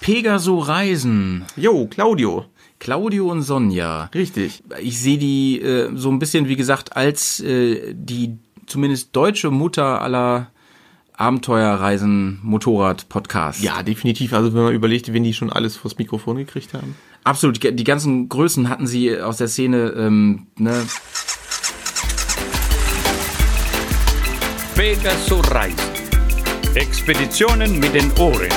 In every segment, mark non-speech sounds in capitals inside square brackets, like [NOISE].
Pegaso Reisen. Jo, Claudio. Claudio und Sonja. Richtig. Ich sehe die äh, so ein bisschen, wie gesagt, als äh, die zumindest deutsche Mutter aller Abenteuerreisen Motorrad-Podcast. Ja, definitiv. Also wenn man überlegt, wen die schon alles vors Mikrofon gekriegt haben. Absolut. Die, die ganzen Größen hatten sie aus der Szene. Ähm, ne? Pegaso Reisen. Expeditionen mit den Ohren.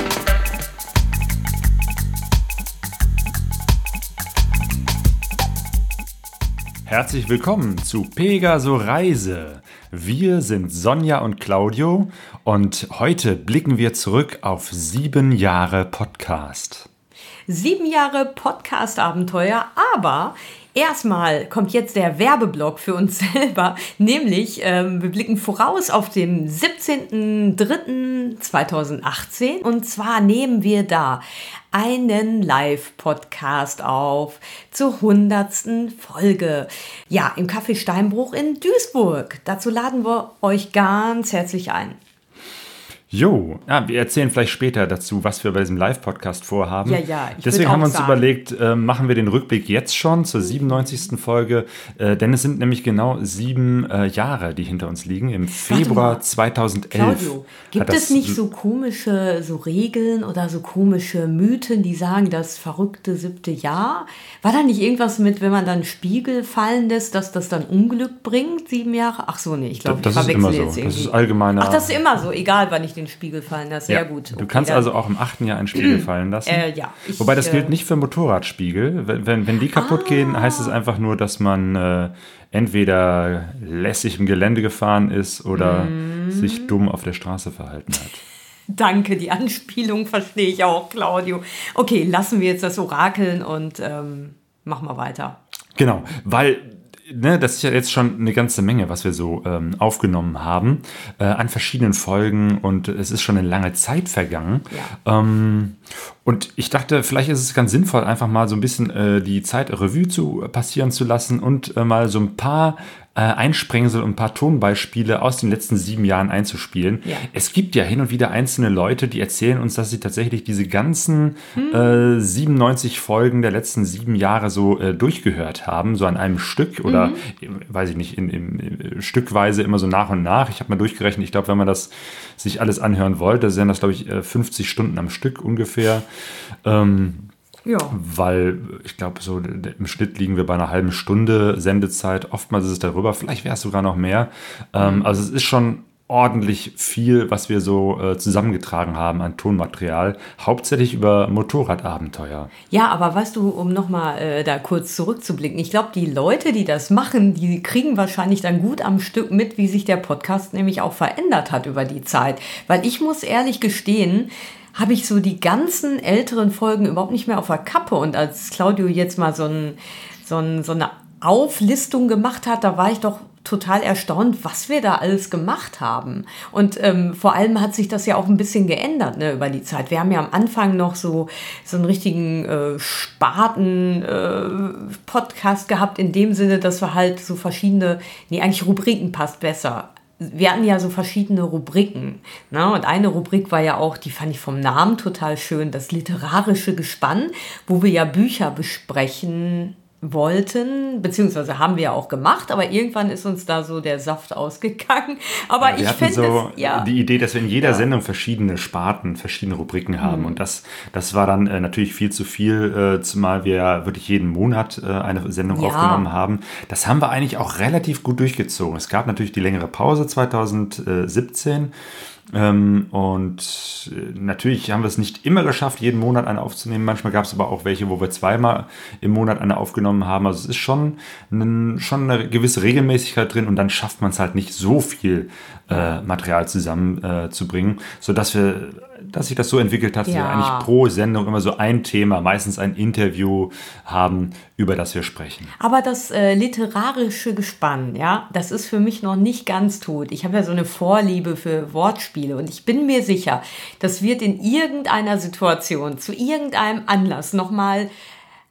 Herzlich willkommen zu Pegaso Reise. Wir sind Sonja und Claudio und heute blicken wir zurück auf sieben Jahre Podcast. Sieben Jahre Podcast-Abenteuer, aber Erstmal kommt jetzt der Werbeblock für uns [LAUGHS] selber, nämlich ähm, wir blicken voraus auf den 17.03.2018 und zwar nehmen wir da einen Live-Podcast auf zur hundertsten Folge. Ja, im Café Steinbruch in Duisburg. Dazu laden wir euch ganz herzlich ein. Jo, ja, wir erzählen vielleicht später dazu, was wir bei diesem Live-Podcast vorhaben. Ja, ja, ich Deswegen haben wir uns sagen. überlegt, äh, machen wir den Rückblick jetzt schon zur 97. Folge, äh, denn es sind nämlich genau sieben äh, Jahre, die hinter uns liegen. Im Februar mal, 2011. Claudio, gibt es nicht so komische so Regeln oder so komische Mythen, die sagen, das verrückte siebte Jahr? War da nicht irgendwas mit, wenn man dann Spiegel fallen lässt, dass das dann Unglück bringt, sieben Jahre? Ach so, nee, ich glaube, ich Das ist verwechsel immer so. jetzt Das irgendwie. ist allgemeiner- Ach, das ist immer so, egal wann ich den Spiegel fallen lasse. Sehr Ja, gut. Du Okay, kannst dann- also auch im achten Jahr einen Spiegel [CLEARS THROAT] fallen lassen. Äh, ja, ich, Wobei das äh, gilt nicht für Motorradspiegel. Wenn, wenn, wenn die kaputt gehen, heißt es einfach nur, dass man äh, entweder lässig im Gelände gefahren ist oder Mhm. sich dumm auf der Straße verhalten hat. [LAUGHS] Danke, die Anspielung verstehe ich auch, Claudio. Okay, lassen wir jetzt das Orakeln und ähm, machen wir weiter. Genau, weil ne, das ist ja jetzt schon eine ganze Menge, was wir so ähm, aufgenommen haben äh, an verschiedenen Folgen und es ist schon eine lange Zeit vergangen. Ähm, und ich dachte, vielleicht ist es ganz sinnvoll, einfach mal so ein bisschen äh, die Zeit Revue zu passieren zu lassen und äh, mal so ein paar äh, Einsprengsel und ein paar Tonbeispiele aus den letzten sieben Jahren einzuspielen. Ja. Es gibt ja hin und wieder einzelne Leute, die erzählen uns, dass sie tatsächlich diese ganzen äh, 97 Folgen der letzten sieben Jahre so äh, durchgehört haben, so an einem Stück oder, äh, weiß ich nicht, in, in, in, stückweise immer so nach und nach. Ich habe mal durchgerechnet, ich glaube, wenn man das sich alles anhören wollte, sind das, glaube ich, äh, 50 Stunden am Stück ungefähr. Ähm, Ja. weil ich glaube, so im Schnitt liegen wir bei einer halben Stunde Sendezeit. Oftmals ist es darüber, vielleicht wäre es sogar noch mehr. Ähm, also es ist schon ordentlich viel, was wir so äh, zusammengetragen haben an Tonmaterial, hauptsächlich über Motorradabenteuer. Ja, aber weißt du, um nochmal äh, da kurz zurückzublicken, ich glaube, die Leute, die das machen, die kriegen wahrscheinlich dann gut am Stück mit, wie sich der Podcast nämlich auch verändert hat über die Zeit. Weil ich muss ehrlich gestehen, habe ich so die ganzen älteren Folgen überhaupt nicht mehr auf der Kappe. Und als Claudio jetzt mal so, ein, so, ein, so eine Auflistung gemacht hat, da war ich doch total erstaunt, was wir da alles gemacht haben. Und ähm, vor allem hat sich das ja auch ein bisschen geändert ne, über die Zeit. Wir haben ja am Anfang noch so, so einen richtigen äh, Spaten-Podcast gehabt, in dem Sinne, dass wir halt so verschiedene, nee, eigentlich Rubriken passt besser. Wir hatten ja so verschiedene Rubriken. Ne? Und eine Rubrik war ja auch, die fand ich vom Namen total schön, das literarische Gespann, wo wir ja Bücher besprechen wollten, beziehungsweise haben wir ja auch gemacht, aber irgendwann ist uns da so der Saft ausgegangen. Aber wir ich fände so es, ja. die Idee, dass wir in jeder Ja. Sendung verschiedene Sparten, verschiedene Rubriken haben. Mhm. Und das, das war dann äh, natürlich viel zu viel, äh, zumal wir ja wirklich jeden Monat äh, eine Sendung Ja. aufgenommen haben. Das haben wir eigentlich auch relativ gut durchgezogen. Es gab natürlich die längere Pause 2017. Ähm, und äh, natürlich haben wir es nicht immer geschafft, jeden Monat eine aufzunehmen. Manchmal gab es aber auch welche, wo wir zweimal im Monat eine aufgenommen haben. Also es ist schon, ein, schon eine gewisse Regelmäßigkeit drin und dann schafft man es halt nicht so viel äh, Material zusammenzubringen, äh, sodass wir, dass sich das so entwickelt hat, dass wir Ja. eigentlich pro Sendung immer so ein Thema, meistens ein Interview haben, über das wir sprechen. Aber das äh, literarische Gespann, ja, das ist für mich noch nicht ganz tot. Ich habe ja so eine Vorliebe für Wortspiele und ich bin mir sicher, das wird in irgendeiner Situation, zu irgendeinem Anlass nochmal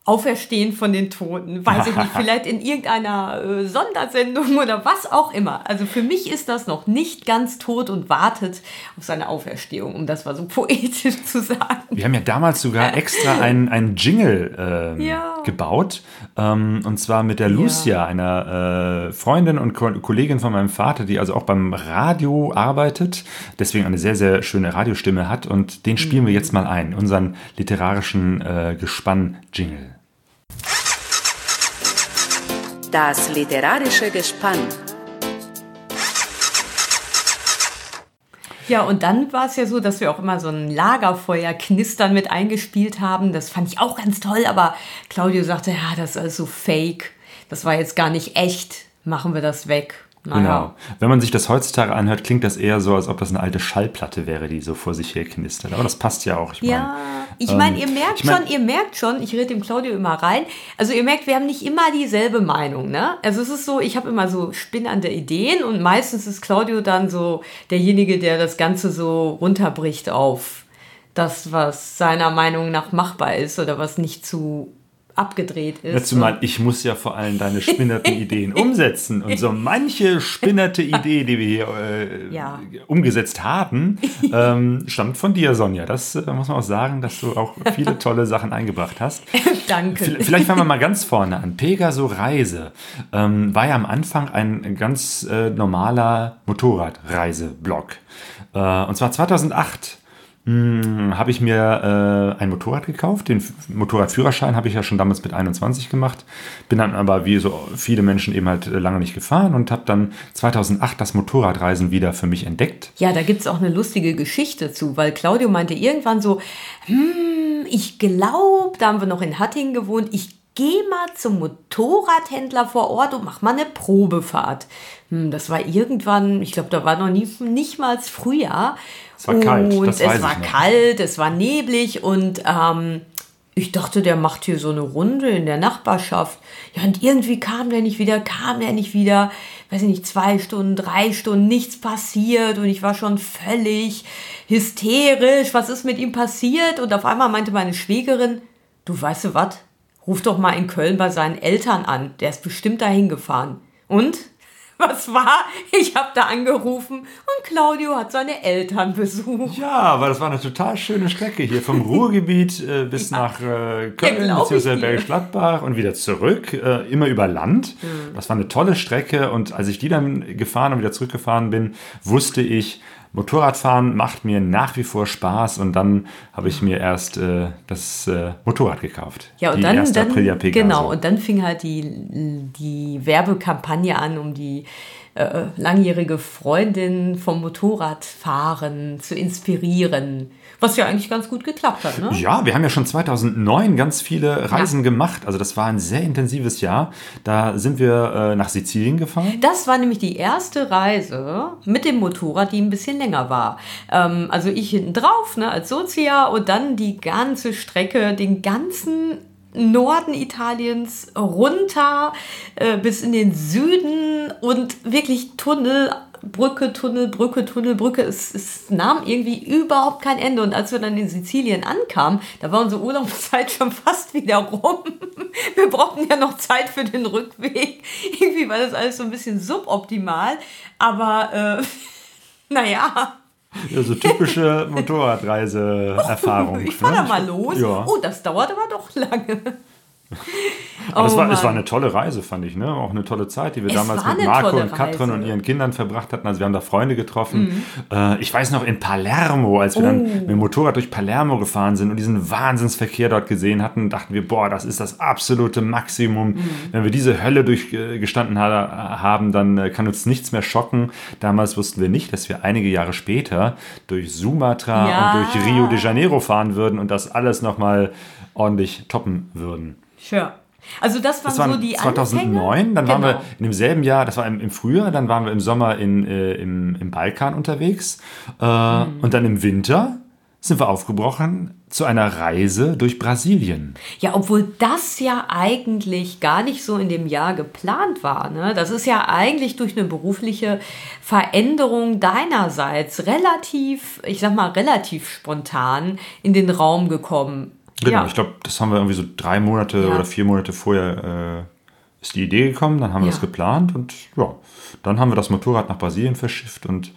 Auferstehen von den Toten, weiß ich nicht, [LAUGHS] vielleicht in irgendeiner äh, Sondersendung [LAUGHS] oder was auch immer. Also für mich ist das noch nicht ganz tot und wartet auf seine Auferstehung, um das mal so [LAUGHS] poetisch zu sagen. Wir haben ja damals sogar extra einen, einen Jingle ähm, Ja. gebaut. Ähm, und zwar mit der Lucia, einer äh, Freundin und Ko Kollegin von meinem Vater, die also auch beim Radio arbeitet, deswegen eine sehr, sehr schöne Radiostimme hat. Und den spielen wir jetzt mal ein, unseren literarischen äh, Gespann-Jingle. Das literarische Gespann. Ja, und dann war es ja so, dass wir auch immer so ein Lagerfeuer knistern mit eingespielt haben. Das fand ich auch ganz toll, aber Claudio sagte, ja, das ist alles so fake. Das war jetzt gar nicht echt. Machen wir das weg. Naja. Genau. Wenn man sich das heutzutage anhört, klingt das eher so, als ob das eine alte Schallplatte wäre, die so vor sich her knistert. Aber das passt ja auch. Ich Ja, meine, ich ähm, meine, ihr merkt ich mein- schon, ihr merkt schon, ich rede dem Claudio immer rein. Also ihr merkt, wir haben nicht immer dieselbe Meinung, ne? Also es ist so, ich habe immer so spinnernde Ideen und meistens ist Claudio dann so derjenige, der das Ganze so runterbricht auf das, was seiner Meinung nach machbar ist oder was nicht zu abgedreht ist. Ja, zumal ich muss ja vor allem deine spinnerten [LAUGHS] Ideen umsetzen. Und so manche spinnerte [LAUGHS] Idee, die wir hier äh, Ja. umgesetzt haben, [LAUGHS] ähm, stammt von dir, Sonja. Das äh, muss man auch sagen, dass du auch viele tolle Sachen eingebracht hast. Danke. V- Vielleicht fangen wir mal ganz vorne an. Pegaso Reise ähm, war ja am Anfang ein ganz äh, normaler Motorradreiseblog. Äh, und zwar 2008 mh, habe ich mir äh, ein Motorrad gekauft. Den Motorradführerschein habe ich ja schon damals mit 21 gemacht. Bin dann aber wie so viele Menschen eben halt äh, lange nicht gefahren und habe dann 2008 das Motorradreisen wieder für mich entdeckt. Ja, da gibt's auch eine lustige Geschichte zu, weil Claudio meinte irgendwann so, hm, ich glaube, da haben wir noch in Hattingen gewohnt, ich gehe mal zum Motorradhändler vor Ort und mach mal eine Probefahrt. Hm, das war irgendwann, ich glaube, da war noch nie, nicht mal Frühjahr. Es war kalt, Und es war kalt, es war neblig und ähm, ich dachte, der macht hier so eine Runde in der Nachbarschaft. Ja, und irgendwie kam der nicht wieder, kam der nicht wieder. Weiß ich nicht, zwei Stunden, drei Stunden, nichts passiert. Und ich war schon völlig hysterisch. Was ist mit ihm passiert? Und auf einmal meinte meine Schwägerin, du weißt du was? Ruf doch mal in Köln bei seinen Eltern an. Der ist bestimmt dahin gefahren. Und? Was war? Ich habe da angerufen und Claudio hat seine Eltern besucht. Ja, aber das war eine total schöne Strecke hier vom Ruhrgebiet äh, bis nach äh, Köln ich bzw. Bergisch Gladbach und wieder zurück, äh, immer über Land. Mhm. Das war eine tolle Strecke und als ich die dann gefahren und wieder zurückgefahren bin, wusste ich, Motorradfahren macht mir nach wie vor Spaß und dann habe ich mir erst äh, das äh, Motorrad gekauft. Ja, und die dann, erste dann Aprilia Pegaso. genau, und dann fing halt die, die Werbekampagne an, um die äh, langjährige Freundin vom Motorradfahren zu inspirieren. Was ja eigentlich ganz gut geklappt hat, ne? Ja, wir haben ja schon 2009 ganz viele Reisen gemacht. Also das war ein sehr intensives Jahr. Da sind wir äh, nach Sizilien gefahren. Das war nämlich die erste Reise mit dem Motorrad, die ein bisschen länger war. Ähm, also ich hinten drauf, ne, als Sozia und dann die ganze Strecke, den ganzen Norden Italiens runter äh, bis in den Süden und wirklich Tunnel. Brücke, Tunnel, Brücke, Tunnel, Brücke. Es, es nahm irgendwie überhaupt kein Ende. Und als wir dann in Sizilien ankamen, da war unsere Urlaubszeit [LAUGHS] schon fast wieder rum. [LAUGHS] Wir brauchten ja noch Zeit für den Rückweg. [LAUGHS] Irgendwie war das alles so ein bisschen suboptimal. Aber äh, naja, Ja, so typische [LAUGHS] Motorradreise-Erfahrung. ich fahr da ne? mal los. Ja. Oh, das dauert aber doch lange. [LAUGHS] Aber es, Oh war, es war eine tolle Reise, fand ich. Ne? Auch eine tolle Zeit, die wir Es damals mit Marco und Katrin Reise. und ihren Kindern verbracht hatten. Also wir haben da Freunde getroffen. Mhm. Äh, ich weiß noch in Palermo, als wir Oh. dann mit dem Motorrad durch Palermo gefahren sind und diesen Wahnsinnsverkehr dort gesehen hatten, dachten wir, boah, das ist das absolute Maximum. Mhm. Wenn wir diese Hölle durchgestanden ha haben, dann äh, kann uns nichts mehr schocken. Damals wussten wir nicht, dass wir einige Jahre später durch Sumatra Ja. und durch Rio de Janeiro fahren würden und das alles nochmal ordentlich toppen würden. Sure. Also das waren Das war so die 2009, Anfänge. dann waren wir Genau. in demselben Jahr, das war im, im Frühjahr, dann waren wir im Sommer in, äh, im, im Balkan unterwegs äh, Mhm. und dann im Winter sind wir aufgebrochen zu einer Reise durch Brasilien. Ja, obwohl das ja eigentlich gar nicht so in dem Jahr geplant war. Ne? Das ist ja eigentlich durch eine berufliche Veränderung deinerseits relativ, ich sag mal, relativ spontan in den Raum gekommen. Genau, Ja. ich glaube, das haben wir irgendwie so drei Monate Ja. oder vier Monate vorher äh, ist die Idee gekommen, dann haben wir Ja. das geplant und ja, dann haben wir das Motorrad nach Brasilien verschifft und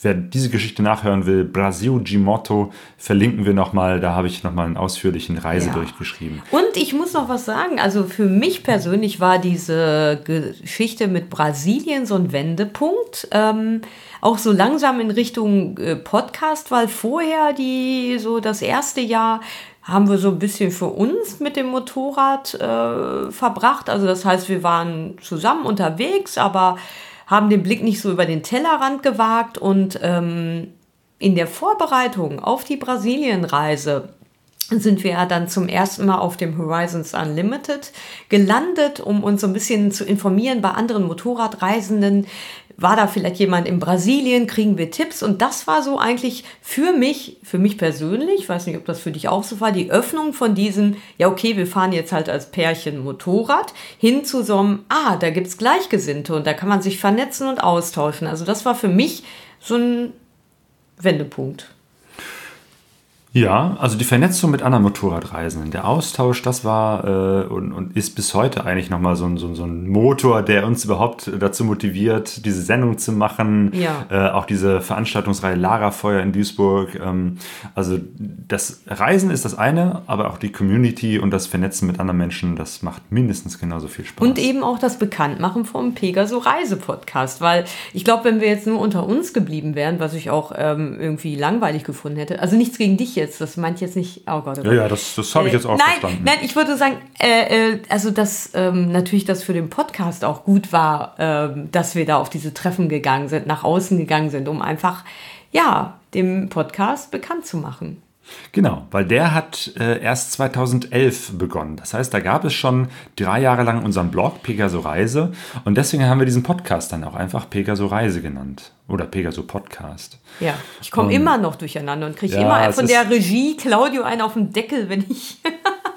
wer diese Geschichte nachhören will, Brasil de Moto, verlinken wir nochmal, da habe ich nochmal einen ausführlichen Reisebericht Ja. geschrieben. Und ich muss noch was sagen. Also für mich persönlich war diese Geschichte mit Brasilien so ein Wendepunkt. Ähm, auch so langsam in Richtung äh, Podcast, weil vorher die so das erste Jahr haben wir so ein bisschen für uns mit dem Motorrad äh, verbracht. Also das heißt, wir waren zusammen unterwegs, aber haben den Blick nicht so über den Tellerrand gewagt und ähm, in der Vorbereitung auf die Brasilienreise sind wir ja dann zum ersten Mal auf dem Horizons Unlimited gelandet, um uns so ein bisschen zu informieren bei anderen Motorradreisenden. War da vielleicht jemand in Brasilien? Kriegen wir Tipps? Und das war so eigentlich für mich, für mich persönlich, ich weiß nicht, ob das für dich auch so war, die Öffnung von diesem, ja okay, wir fahren jetzt halt als Pärchen Motorrad, hin zu so einem, ah, da gibt's Gleichgesinnte und da kann man sich vernetzen und austauschen. Also das war für mich so ein Wendepunkt. Ja, also die Vernetzung mit anderen Motorradreisenden, der Austausch, das war äh, und, und ist bis heute eigentlich nochmal so ein, so, so ein Motor, der uns überhaupt dazu motiviert, diese Sendung zu machen. Ja. Äh, auch diese Veranstaltungsreihe Lagerfeuer in Duisburg. Ähm, also das Reisen ist das eine, aber auch die Community und das Vernetzen mit anderen Menschen, das macht mindestens genauso viel Spaß. Und eben auch das Bekanntmachen vom Pegaso Reise Podcast, weil ich glaube, wenn wir jetzt nur unter uns geblieben wären, was ich auch ähm, irgendwie langweilig gefunden hätte, also nichts gegen dich jetzt, das meint jetzt nicht, oh Gott, oh ja, Gott. ja, das, das habe ich jetzt auch nein, verstanden. Nein, ich würde sagen, äh, äh, also dass ähm, natürlich das für den Podcast auch gut war, ähm, dass wir da auf diese Treffen gegangen sind, nach außen gegangen sind, um einfach, ja, dem Podcast bekannt zu machen. Genau, weil der hat äh, erst 2011 begonnen. Das heißt, da gab es schon drei Jahre lang unseren Blog Pegaso Reise. Und deswegen haben wir diesen Podcast dann auch einfach Pegaso Reise genannt. Oder Pegaso Podcast. Ja, ich komme immer noch durcheinander und kriege Ja, immer von der Regie Claudio einen auf den Deckel, wenn ich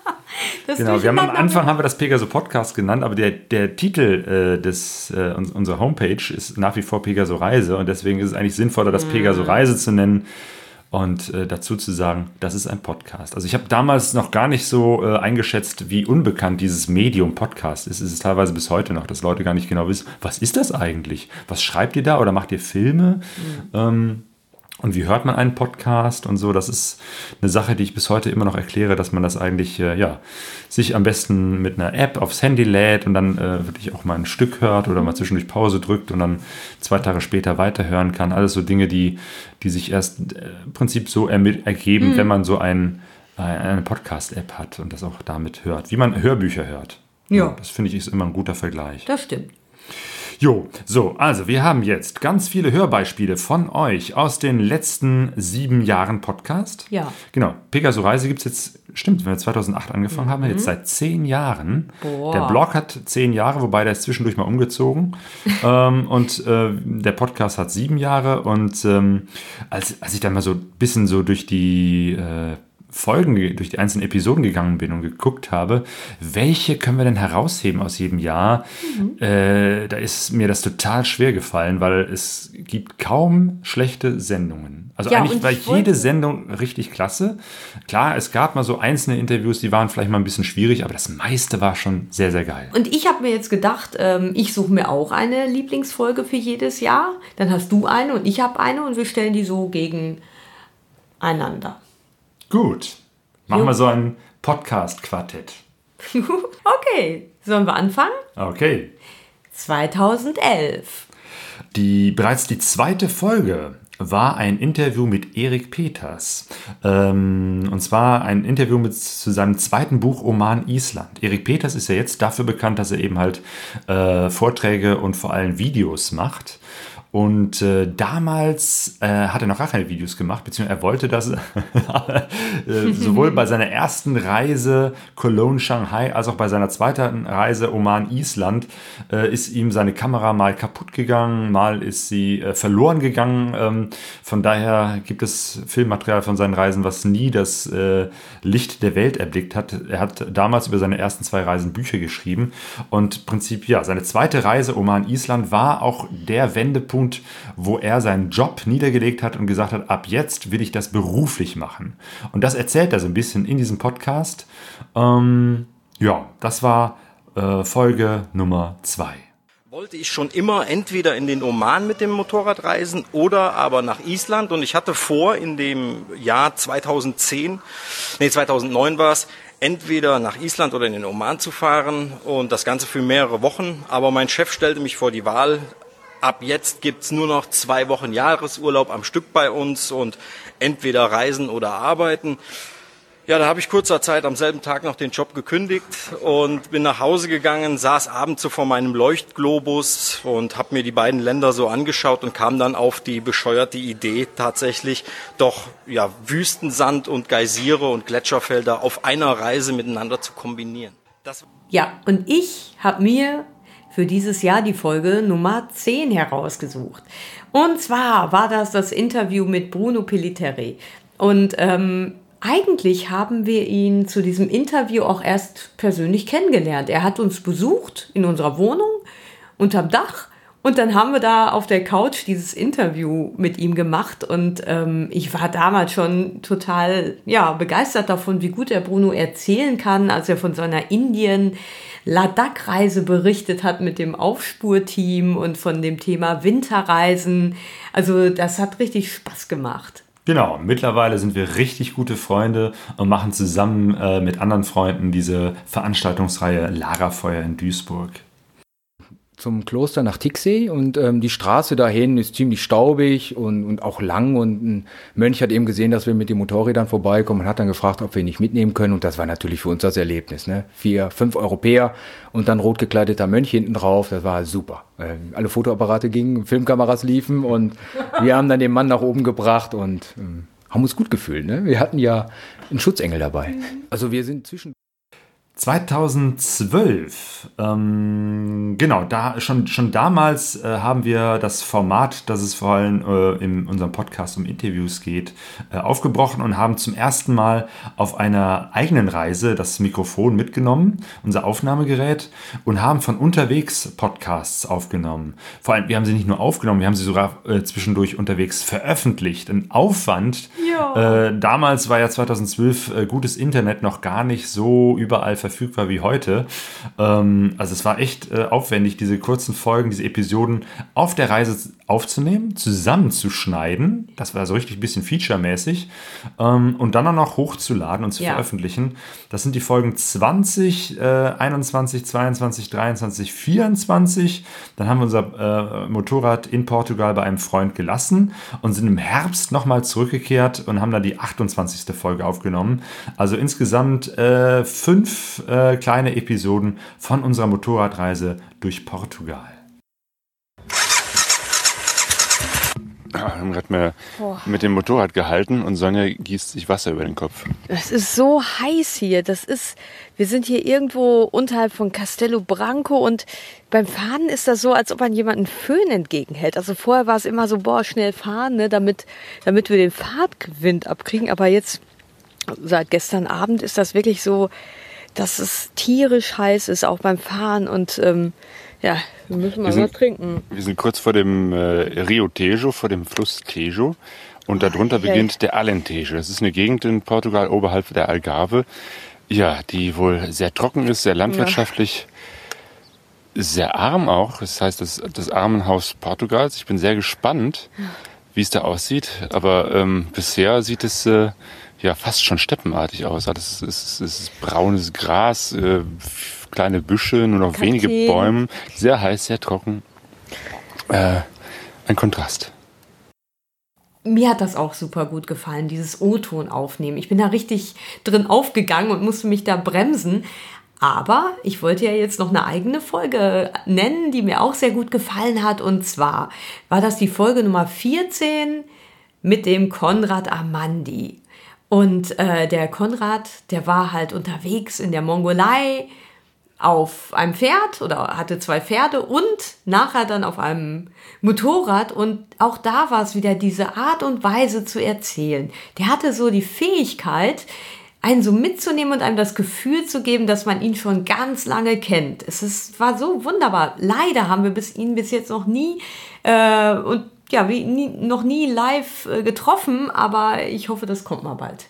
[LAUGHS] das Genau, wir haben am Anfang haben wir das Pegaso Podcast genannt, aber der, der Titel äh, des, äh, uns, unserer Homepage ist nach wie vor Pegaso Reise. Und deswegen ist es eigentlich sinnvoller, das Pegaso Reise zu nennen und äh, dazu zu sagen, das ist ein Podcast. Also ich habe damals noch gar nicht so äh, eingeschätzt, wie unbekannt dieses Medium Podcast ist. Es ist teilweise bis heute noch, dass Leute gar nicht genau wissen, was ist das eigentlich? Was schreibt ihr da oder macht ihr Filme? Ähm, und wie hört man einen Podcast und so? Das ist eine Sache, die ich bis heute immer noch erkläre, dass man das eigentlich, äh, ja, sich am besten mit einer App aufs Handy lädt und dann äh, wirklich auch mal ein Stück hört oder mal zwischendurch Pause drückt und dann zwei Tage später weiterhören kann. Alles so Dinge, die, die sich erst äh, im Prinzip so ergeben, wenn man so ein, äh, eine Podcast-App hat und das auch damit hört, wie man Hörbücher hört. Ja. Das finde ich ist immer ein guter Vergleich. Das stimmt. Jo, so, also wir haben jetzt ganz viele Hörbeispiele von euch aus den letzten sieben Jahren Podcast. Ja. Genau, Pegaso Reise gibt es jetzt, stimmt, wenn wir 2008 angefangen haben, jetzt seit zehn Jahren. Boah. Der Blog hat zehn Jahre, wobei der ist zwischendurch mal umgezogen. [LAUGHS] ähm, und äh, der Podcast hat sieben Jahre. Und ähm, als, als ich dann mal so ein bisschen so durch die äh, Folgen, ge- durch die einzelnen Episoden gegangen bin und geguckt habe, welche können wir denn herausheben aus jedem Jahr, äh, da ist mir das total schwer gefallen, weil es gibt kaum schlechte Sendungen. Also Ja, eigentlich war jede Sendung richtig klasse. Klar, es gab mal so einzelne Interviews, die waren vielleicht mal ein bisschen schwierig, aber das meiste war schon sehr, sehr geil. Und ich habe mir jetzt gedacht, ähm, ich suche mir auch eine Lieblingsfolge für jedes Jahr. Dann hast du eine und ich habe eine und wir stellen die so gegeneinander. Gut. Machen Jo. wir so ein Podcast-Quartett. [LAUGHS] okay, sollen wir anfangen? Okay. 2011. Die, bereits die zweite Folge war ein Interview mit Erik Peters. Ähm, und zwar ein Interview mit, zu seinem zweiten Buch Oman Island. Erik Peters ist ja jetzt dafür bekannt, dass er eben halt äh, Vorträge und vor allem Videos macht. Und äh, damals äh, hat er noch gar keine Videos gemacht, beziehungsweise er wollte das [LAUGHS] äh, sowohl bei seiner ersten Reise Cologne, Shanghai, als auch bei seiner zweiten Reise Oman, Island, äh, ist ihm seine Kamera mal kaputt gegangen, mal ist sie äh, verloren gegangen. Ähm, von daher gibt es Filmmaterial von seinen Reisen, was nie das äh, Licht der Welt erblickt hat. Er hat damals über seine ersten zwei Reisen Bücher geschrieben und im Prinzip, ja, seine zweite Reise Oman, Island war auch der Wendepunkt Punkt, wo er seinen Job niedergelegt hat und gesagt hat, ab jetzt will ich das beruflich machen. Und das erzählt er so ein bisschen in diesem Podcast. Ähm, ja, das war äh, Folge Nummer zwei wollte ich schon immer entweder in den Oman mit dem Motorrad reisen oder aber nach Island. Und ich hatte vor, in dem Jahr 2010, nee, 2009 war es, entweder nach Island oder in den Oman zu fahren und das Ganze für mehrere Wochen. Aber mein Chef stellte mich vor die Wahl, ab jetzt gibt's nur noch zwei Wochen Jahresurlaub am Stück bei uns und entweder reisen oder arbeiten. Ja, da habe ich kurzer Zeit am selben Tag noch den Job gekündigt und bin nach Hause gegangen, saß abends so vor meinem Leuchtglobus und habe mir die beiden Länder so angeschaut und kam dann auf die bescheuerte Idee tatsächlich doch ja Wüstensand und Geysire und Gletscherfelder auf einer Reise miteinander zu kombinieren. Das ja, und ich habe mir für dieses Jahr die Folge Nummer 10 herausgesucht. Und zwar war das das Interview mit Bruno Pelliteri. Und ähm, eigentlich haben wir ihn zu diesem Interview auch erst persönlich kennengelernt. Er hat uns besucht in unserer Wohnung unterm Dach und dann haben wir da auf der Couch dieses Interview mit ihm gemacht und ähm, ich war damals schon total ja begeistert davon, wie gut der Bruno erzählen kann, als er von seiner Indien Ladakh-Reise berichtet hat mit dem Aufspurteam und von dem Thema Winterreisen. Also das hat richtig Spaß gemacht. Genau, mittlerweile sind wir richtig gute Freunde und machen zusammen äh, mit anderen Freunden diese Veranstaltungsreihe Lagerfeuer in Duisburg zum Kloster nach Tixey und ähm, die Straße dahin ist ziemlich staubig und, und auch lang und ein Mönch hat eben gesehen, dass wir mit den Motorrädern vorbeikommen und hat dann gefragt, ob wir ihn nicht mitnehmen können und das war natürlich für uns das Erlebnis. Ne? Vier, fünf Europäer und dann rot gekleideter Mönch hinten drauf, das war super. Äh, alle Fotoapparate gingen, Filmkameras liefen und wir haben dann den Mann nach oben gebracht und ähm, haben uns gut gefühlt. Ne? Wir hatten ja einen Schutzengel dabei. Also wir sind zwischen 2012, ähm, genau, da schon, schon damals äh, haben wir das Format, das es vor allem äh, in unserem Podcast um Interviews geht, äh, aufgebrochen und haben zum ersten Mal auf einer eigenen Reise das Mikrofon mitgenommen, unser Aufnahmegerät, und haben von unterwegs Podcasts aufgenommen. Vor allem, wir haben sie nicht nur aufgenommen, wir haben sie sogar äh, zwischendurch unterwegs veröffentlicht. Ein Aufwand. Äh, damals war ja 2012 äh, gutes Internet noch gar nicht so überall verfügbar verfügbar wie heute. Ähm, also es war echt äh, aufwendig, diese kurzen Folgen, diese Episoden auf der Reise aufzunehmen, zusammenzuschneiden. Das war so richtig ein bisschen featuremäßig. Ähm, und dann auch noch hochzuladen und zu ja. veröffentlichen. Das sind die Folgen 20, äh, 21, 22, 23, 24. Dann haben wir unser äh, Motorrad in Portugal bei einem Freund gelassen und sind im Herbst nochmal zurückgekehrt und haben dann die 28. Folge aufgenommen. Also insgesamt äh, fünf äh, kleine Episoden von unserer Motorradreise durch Portugal. Dann hat mir mit dem Motorrad gehalten und Sonja gießt sich Wasser über den Kopf. Es ist so heiß hier. Das ist, wir sind hier irgendwo unterhalb von Castello Branco und beim Fahren ist das so, als ob man jemanden Föhn entgegenhält. Also vorher war es immer so, boah, schnell fahren, ne, damit, damit wir den Fahrtwind abkriegen. Aber jetzt, seit gestern Abend ist das wirklich so, dass es tierisch heiß ist, auch beim Fahren und ähm, ja, wir müssen mal wir sind, trinken. Wir sind kurz vor dem äh, Rio Tejo, vor dem Fluss Tejo. Und darunter okay. beginnt der Alentejo. Das ist eine Gegend in Portugal oberhalb der Algarve. Ja, die wohl sehr trocken ist, sehr landwirtschaftlich, ja. sehr arm auch. Das heißt, das, das Armenhaus Portugals. Ich bin sehr gespannt, wie es da aussieht. Aber ähm, bisher sieht es äh, ja fast schon steppenartig aus. Das ist, ist, ist braunes Gras, äh, kleine Büsche, nur noch Kakteen. wenige Bäume, sehr heiß, sehr trocken. Äh, ein Kontrast. Mir hat das auch super gut gefallen, dieses O-Ton aufnehmen. Ich bin da richtig drin aufgegangen und musste mich da bremsen. Aber ich wollte ja jetzt noch eine eigene Folge nennen, die mir auch sehr gut gefallen hat. Und zwar war das die Folge Nummer 14 mit dem Konrad Amandi. Und äh, der Konrad, der war halt unterwegs in der Mongolei, auf einem Pferd oder hatte zwei Pferde und nachher dann auf einem Motorrad und auch da war es wieder diese Art und Weise zu erzählen. Der hatte so die Fähigkeit, einen so mitzunehmen und einem das Gefühl zu geben, dass man ihn schon ganz lange kennt. Es ist, war so wunderbar. Leider haben wir bis ihn bis jetzt noch nie äh, und ja, wie, nie, noch nie live äh, getroffen, aber ich hoffe, das kommt mal bald.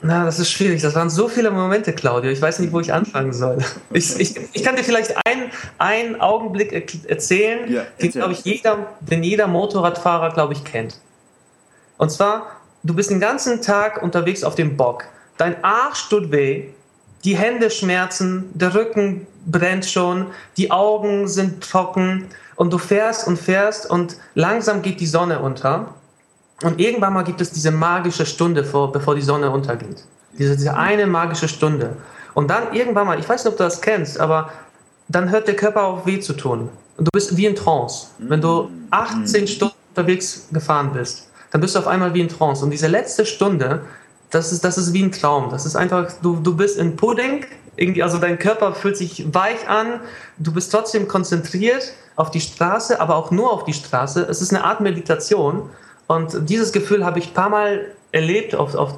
Na, das ist schwierig. Das waren so viele Momente, Claudio. Ich weiß nicht, wo ich anfangen soll. Ich, ich, ich kann dir vielleicht einen, einen Augenblick erzählen, ja, den, glaube ich, jeder, den jeder Motorradfahrer, glaube ich, kennt. Und zwar, du bist den ganzen Tag unterwegs auf dem Bock. Dein Arsch tut weh, die Hände schmerzen, der Rücken brennt schon, die Augen sind trocken und du fährst und fährst und langsam geht die Sonne unter. Und irgendwann mal gibt es diese magische Stunde, vor, bevor die Sonne untergeht. Diese, diese eine magische Stunde. Und dann irgendwann mal, ich weiß nicht, ob du das kennst, aber dann hört der Körper auf weh zu tun. Und du bist wie in Trance. Wenn du 18 Stunden unterwegs gefahren bist, dann bist du auf einmal wie in Trance. Und diese letzte Stunde, das ist, das ist wie ein Traum. Das ist einfach, du, du bist in Pudding, irgendwie, also dein Körper fühlt sich weich an, du bist trotzdem konzentriert auf die Straße, aber auch nur auf die Straße. Es ist eine Art Meditation. Und dieses Gefühl habe ich ein paar Mal erlebt, auf, auf,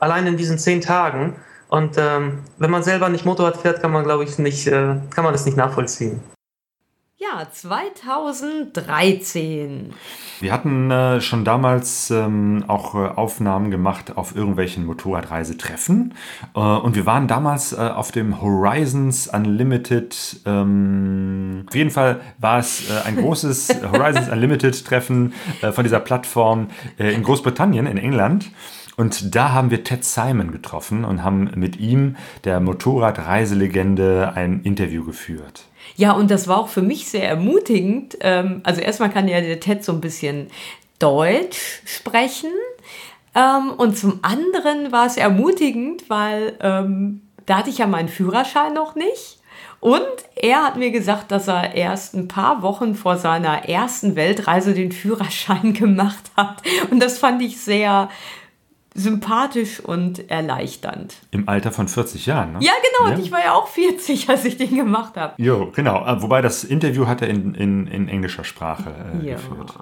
allein in diesen zehn Tagen. Und ähm, wenn man selber nicht Motorrad fährt, kann man, glaube ich, nicht, äh, kann man das nicht nachvollziehen. Ja, 2013. Wir hatten äh, schon damals ähm, auch äh, Aufnahmen gemacht auf irgendwelchen Motorradreisetreffen. Äh, und wir waren damals äh, auf dem Horizons Unlimited. Ähm, auf jeden Fall war es äh, ein großes [LAUGHS] Horizons Unlimited Treffen äh, von dieser Plattform in Großbritannien, in England. Und da haben wir Ted Simon getroffen und haben mit ihm, der Motorradreiselegende, ein Interview geführt. Ja, und das war auch für mich sehr ermutigend. Ähm, also erstmal kann ja der Ted so ein bisschen Deutsch sprechen. Ähm, und zum anderen war es ermutigend, weil ähm, da hatte ich ja meinen Führerschein noch nicht. Und er hat mir gesagt, dass er erst ein paar Wochen vor seiner ersten Weltreise den Führerschein [LAUGHS] gemacht hat. Und das fand ich sehr, sympathisch und erleichternd. Im Alter von 40 Jahren, ne? Ja, genau. Ja. Und ich war ja auch 40, [LAUGHS] als ich den gemacht habe. Jo, genau. Ah, wobei das Interview hat er in, in, in englischer Sprache äh, ja. geführt.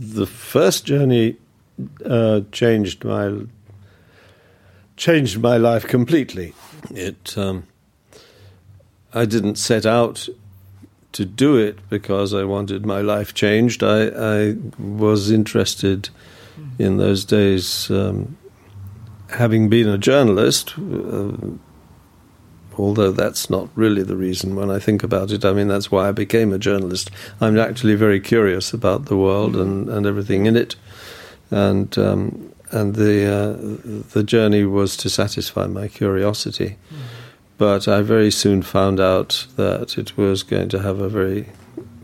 The first journey uh, changed my changed my life completely. It um, I didn't set out to do it because I wanted my life changed. I, I was interested in those days, um, having been a journalist, uh, although that's not really the reason when I think about it. I mean, that's why I became a journalist. I'm actually very curious about the world and, and everything in it. And um, and the uh, the journey was to satisfy my curiosity. But I very soon found out that it was going to have a very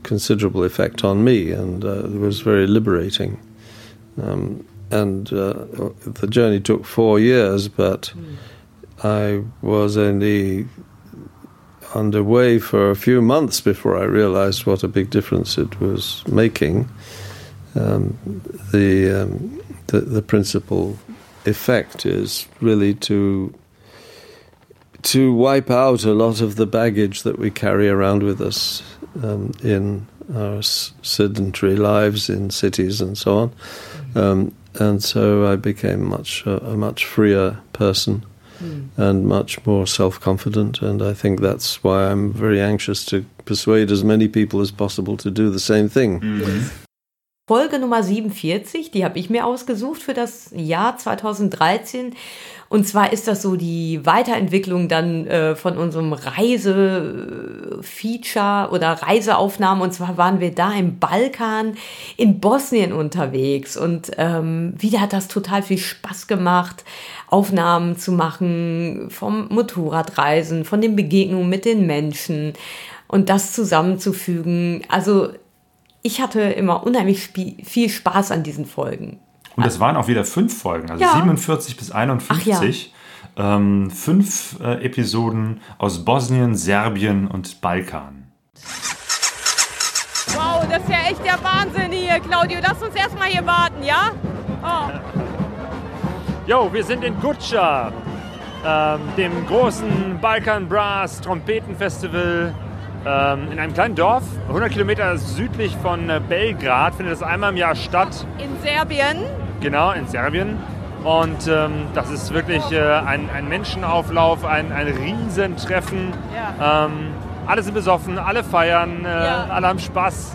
considerable effect on me, and uh, it was very liberating. Um, and uh, the journey took four years, but mm. I was only underway for a few months before I realized what a big difference it was making. Um, the, um, the, the principal effect is really to to wipe out a lot of the baggage that we carry around with us um, in our sedentary lives in cities and so on. Um, and so I became much uh, a much freer person mm. and much more self-confident. And I think that's why I'm very anxious to persuade as many people as possible to do the same thing. Mhm. Folge Nummer 47, die habe ich mir ausgesucht für das Jahr 2013. Und zwar ist das so die Weiterentwicklung dann äh, von unserem Reisefeature oder Reiseaufnahmen. Und zwar waren wir da im Balkan, in Bosnien unterwegs. Und ähm, wieder hat das total viel Spaß gemacht, Aufnahmen zu machen vom Motorradreisen, von den Begegnungen mit den Menschen und das zusammenzufügen. Also ich hatte immer unheimlich viel Spaß an diesen Folgen. Und es waren auch wieder fünf Folgen, also ja. 47 bis 51. Ja. Ähm, fünf äh, Episoden aus Bosnien, Serbien und Balkan. Wow, das ist ja echt der Wahnsinn hier, Claudio. Lass uns erstmal hier warten, ja? Oh. Jo, wir sind in Gutscha, ähm, dem großen Balkan Brass Trompetenfestival in einem kleinen Dorf, 100 Kilometer südlich von äh, Belgrad, findet es einmal im Jahr statt. In Serbien? Genau, in Serbien. Und ähm, das ist wirklich äh, ein, ein, Menschenauflauf, ein, ein Riesentreffen. Ja. Ähm, alle sind besoffen, alle feiern, äh, ja. alle haben Spaß.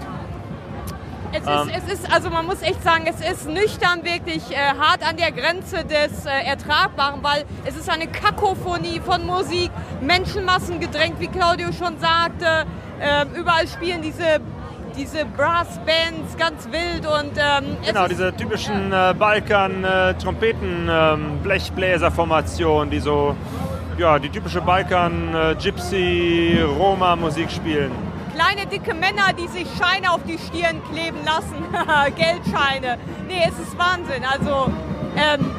Es ist, ähm. es ist, also man muss echt sagen, es ist nüchtern wirklich äh, hart an der Grenze des äh, Ertragbaren, weil es ist eine Kakophonie von Musik, Menschenmassen gedrängt, wie Claudio schon sagte. Äh, überall spielen diese diese Brassbands ganz wild und ähm, genau diese typischen äh, Balkan äh, Trompeten ähm, die so ja die typische Balkan äh, Gypsy Roma Musik spielen. Kleine dicke Männer, die sich Scheine auf die Stirn kleben lassen, [LAUGHS] Geldscheine. Nee, es ist Wahnsinn. Also ähm,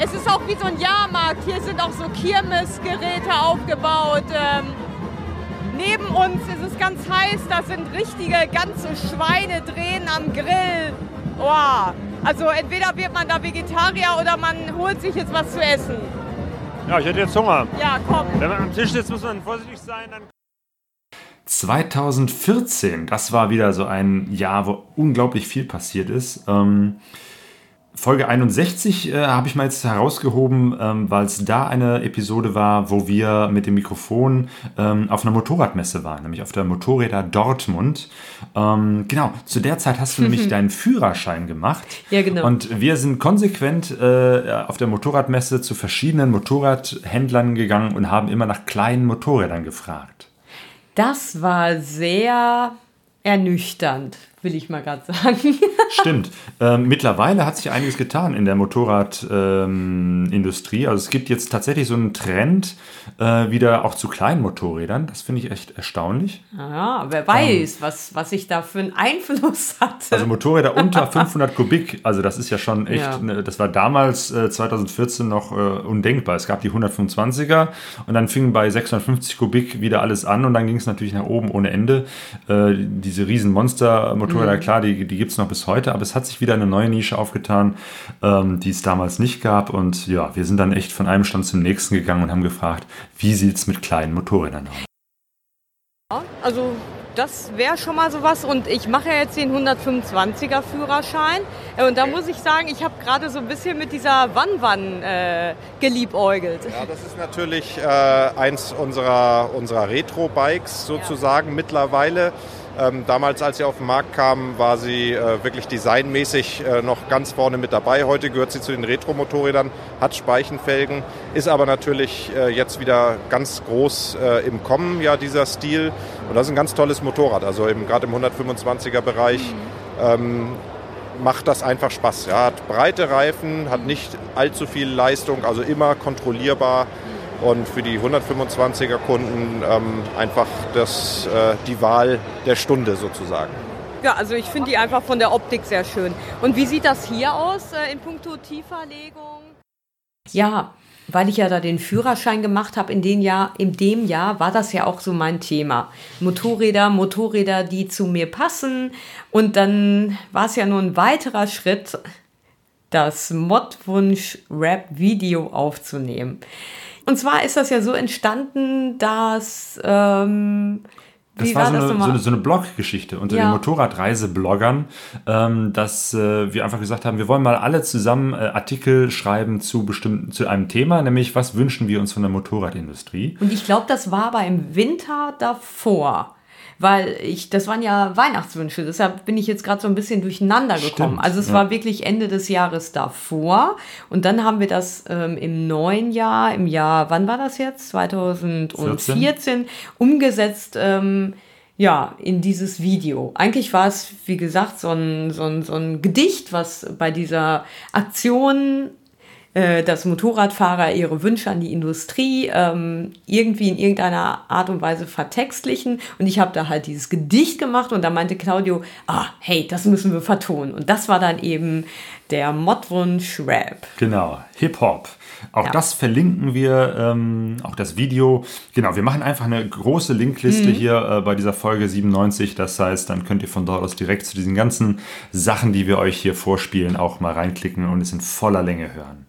es ist auch wie so ein Jahrmarkt. Hier sind auch so Kirmesgeräte aufgebaut. Ähm, Neben uns ist es ganz heiß, da sind richtige ganze Schweine drehen am Grill. Oh, also entweder wird man da Vegetarier oder man holt sich jetzt was zu essen. Ja, ich hätte jetzt Hunger. Ja, komm. Wenn man am Tisch sitzt, muss man vorsichtig sein. Dann 2014, das war wieder so ein Jahr, wo unglaublich viel passiert ist. Ähm, Folge 61 äh, habe ich mal jetzt herausgehoben, ähm, weil es da eine Episode war, wo wir mit dem Mikrofon ähm, auf einer Motorradmesse waren, nämlich auf der Motorräder Dortmund. Ähm, genau, zu der Zeit hast du [LAUGHS] nämlich deinen Führerschein gemacht. Ja, genau. Und wir sind konsequent äh, auf der Motorradmesse zu verschiedenen Motorradhändlern gegangen und haben immer nach kleinen Motorrädern gefragt. Das war sehr ernüchternd, will ich mal gerade sagen. [LAUGHS] Stimmt. Ähm, mittlerweile hat sich einiges getan in der Motorradindustrie. Ähm, also es gibt jetzt tatsächlich so einen Trend äh, wieder auch zu kleinen Motorrädern. Das finde ich echt erstaunlich. Ja, wer weiß, ähm, was, was ich da für einen Einfluss hatte. Also Motorräder unter [LAUGHS] 500 Kubik, also das ist ja schon echt, ja. Ne, das war damals äh, 2014 noch äh, undenkbar. Es gab die 125er und dann fing bei 650 Kubik wieder alles an und dann ging es natürlich nach oben ohne Ende. Äh, diese riesen Monster-Motorräder, mhm. klar, die, die gibt es noch bis heute, aber es hat sich wieder eine neue Nische aufgetan, ähm, die es damals nicht gab. Und ja, wir sind dann echt von einem Stand zum nächsten gegangen und haben gefragt, wie sieht es mit kleinen Motorrädern aus? Also das wäre schon mal sowas. Und ich mache ja jetzt den 125er Führerschein. Äh, und da muss ich sagen, ich habe gerade so ein bisschen mit dieser Wann-Wann äh, geliebäugelt. Ja, das ist natürlich äh, eins unserer, unserer Retro-Bikes sozusagen ja. mittlerweile. Ähm, damals, als sie auf den Markt kam, war sie äh, wirklich designmäßig äh, noch ganz vorne mit dabei. Heute gehört sie zu den Retro-Motorrädern, hat Speichenfelgen, ist aber natürlich äh, jetzt wieder ganz groß äh, im Kommen, ja, dieser Stil. Und das ist ein ganz tolles Motorrad, also gerade im 125er-Bereich. Mhm. Ähm, macht das einfach Spaß. Ja, hat breite Reifen, hat nicht allzu viel Leistung, also immer kontrollierbar und für die 125er Kunden ähm, einfach das, äh, die Wahl der Stunde sozusagen. Ja, also ich finde die einfach von der Optik sehr schön. Und wie sieht das hier aus äh, in puncto Tieferlegung? Ja, weil ich ja da den Führerschein gemacht habe, in, den Jahr, in dem Jahr war das ja auch so mein Thema. Motorräder, Motorräder, die zu mir passen. Und dann war es ja nur ein weiterer Schritt, das Modwunsch-Rap-Video aufzunehmen. Und zwar ist das ja so entstanden, dass. Ähm, das war, war, so, das eine, so eine, so eine Blog-Geschichte unter ja. den Motorradreisebloggern, ähm, dass äh, wir einfach gesagt haben, wir wollen mal alle zusammen äh, Artikel schreiben zu bestimmten, zu einem Thema, nämlich was wünschen wir uns von der Motorradindustrie. Und ich glaube, das war aber im Winter davor weil ich, das waren ja Weihnachtswünsche, deshalb bin ich jetzt gerade so ein bisschen durcheinander gekommen. Stimmt, also es ja. war wirklich Ende des Jahres davor und dann haben wir das ähm, im neuen Jahr, im Jahr, wann war das jetzt? 2014 14. umgesetzt. Ähm, ja, in dieses Video. Eigentlich war es, wie gesagt, so ein, so, ein, so ein Gedicht, was bei dieser Aktion äh, dass Motorradfahrer ihre Wünsche an die Industrie ähm, irgendwie in irgendeiner Art und Weise vertextlichen. Und ich habe da halt dieses Gedicht gemacht und da meinte Claudio, ah, hey, das müssen wir vertonen. Und das war dann eben der Modwunsch Rap. Genau, Hip-Hop. Auch ja. das verlinken wir, ähm, auch das Video. Genau, wir machen einfach eine große Linkliste mhm. hier äh, bei dieser Folge 97. Das heißt, dann könnt ihr von dort aus direkt zu diesen ganzen Sachen, die wir euch hier vorspielen, auch mal reinklicken und es in voller Länge hören.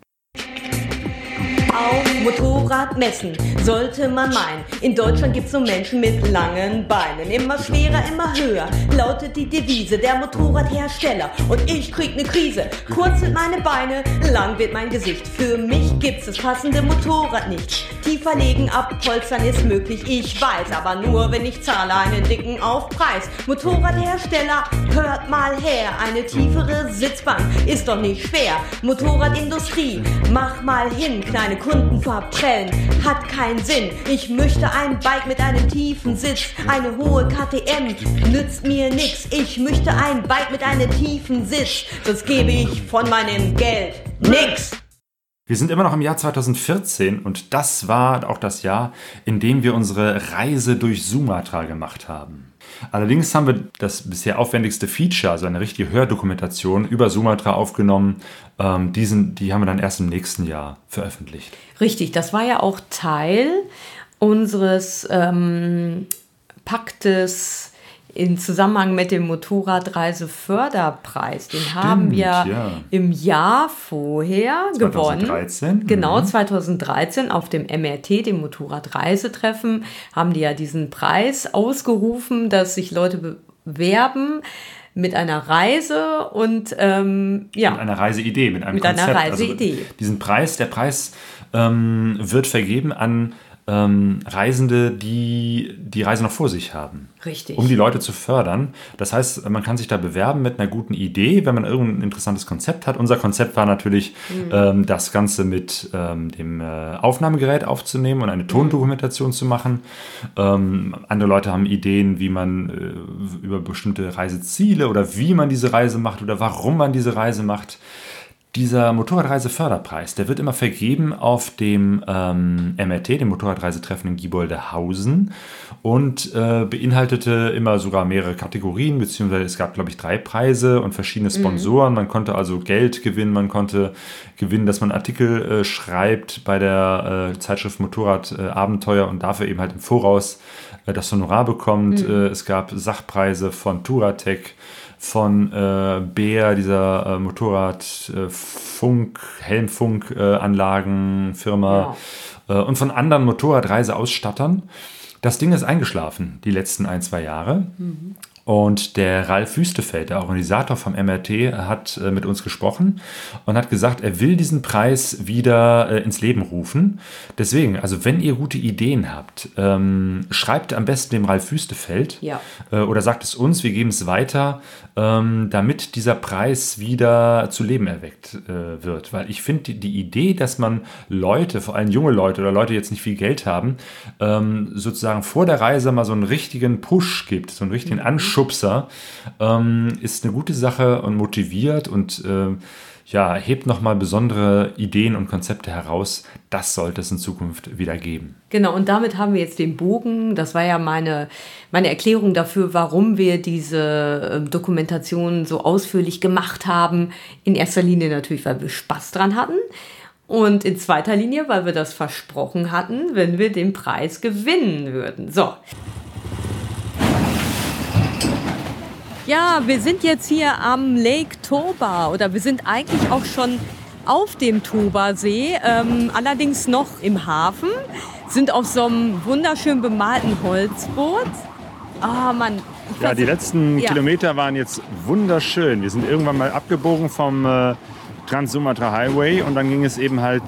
Ao auf Motorradmessen sollte man meinen. In Deutschland gibt's so Menschen mit langen Beinen. Immer schwerer, immer höher lautet die Devise der Motorradhersteller. Und ich krieg ne Krise. Kurz sind meine Beine, lang wird mein Gesicht. Für mich gibt's das passende Motorrad nicht. Tiefer legen, abpolstern ist möglich, ich weiß. Aber nur, wenn ich zahle einen dicken Aufpreis. Motorradhersteller, hört mal her. Eine tiefere Sitzbank ist doch nicht schwer. Motorradindustrie, mach mal hin. Kleine Kunden verprellen, hat keinen Sinn. Ich möchte ein Bike mit einem tiefen Sitz. Eine hohe KTM nützt mir nix. Ich möchte ein Bike mit einem tiefen Sitz. Sonst gebe ich von meinem Geld nix. Wir sind immer noch im Jahr 2014 und das war auch das Jahr, in dem wir unsere Reise durch Sumatra gemacht haben. Allerdings haben wir das bisher aufwendigste Feature, also eine richtige Hördokumentation über Sumatra aufgenommen. Ähm, diesen, die haben wir dann erst im nächsten Jahr veröffentlicht. Richtig, das war ja auch Teil unseres ähm, Paktes in Zusammenhang mit dem Motorradreiseförderpreis. Den haben wir ja. im Jahr vorher 2013, gewonnen. Genau, mhm. 2013 auf dem MRT, dem Motorradreisetreffen, haben die ja diesen Preis ausgerufen, dass sich Leute bewerben mit einer Reise und ähm, ja. Mit einer Reiseidee, mit einem Mit Konzept. einer Reiseidee. Also diesen Preis, der Preis ähm, wird vergeben an ähm, Reisende, die die Reise noch vor sich haben. Richtig. Um die Leute zu fördern. Das heißt, man kann sich da bewerben mit einer guten Idee, wenn man irgendein interessantes Konzept hat. Unser Konzept war natürlich, Mhm. ähm, das Ganze mit ähm, dem äh, Aufnahmegerät aufzunehmen und eine Tondokumentation zu machen. Ähm, andere Leute haben Ideen, wie man äh, über bestimmte Reiseziele oder wie man diese Reise macht oder warum man diese Reise macht. Dieser Motorradreiseförderpreis, der wird immer vergeben auf dem ähm, MRT, dem Motorradreisetreffen in Gieboldehausen und äh, beinhaltete immer sogar mehrere Kategorien, beziehungsweise es gab, glaube ich, drei Preise und verschiedene Sponsoren. Man konnte also Geld gewinnen, man konnte gewinnen, dass man Artikel äh, schreibt bei der äh, Zeitschrift Motorrad äh, Abenteuer und dafür eben halt im Voraus äh, das Honorar bekommt. Mhm. Äh, es gab Sachpreise von Touratec, von äh, Bär, dieser äh, Motorrad äh, Funk, Helmfunk äh, Anlagenfirma äh, und von anderen Motorradreiseausstattern. Das Ding ist eingeschlafen die letzten ein, zwei Jahre. Und der Ralf Wüstefeld, der Organisator vom MRT, hat äh, mit uns gesprochen und hat gesagt, er will diesen Preis wieder ins Leben rufen. Deswegen, also wenn ihr gute Ideen habt, ähm, schreibt am besten dem Ralf Wüstefeld Ja. äh, oder sagt es uns, wir geben es weiter, ähm, damit dieser Preis wieder zu Leben erweckt äh, wird. Weil ich finde die, die Idee, dass man Leute, vor allem junge Leute oder Leute, die jetzt nicht viel Geld haben, ähm, sozusagen vor der Reise mal so einen richtigen Push gibt, so einen richtigen Anschubser, ähm, ist eine gute Sache und motiviert und ähm, ja, hebt nochmal besondere Ideen und Konzepte heraus. Das sollte es in Zukunft wieder geben. Genau, und damit haben wir jetzt den Bogen. Das war ja meine, meine Erklärung dafür, warum wir diese ähm, Dokumentation so ausführlich gemacht haben. In erster Linie natürlich, weil wir Spaß dran hatten. Und in zweiter Linie, weil wir das versprochen hatten, wenn wir den Preis gewinnen würden. So. Ja, wir sind jetzt hier am Lake Toba oder wir sind eigentlich auch schon auf dem Toba-See, ähm, allerdings noch im Hafen, sind auf so einem wunderschön bemalten Holzboot. Ah, Mann. ich Ja, die letzten Ja. Kilometer waren jetzt wunderschön. Wir sind irgendwann mal abgebogen vom äh, Trans-Sumatra Highway und dann ging es eben halt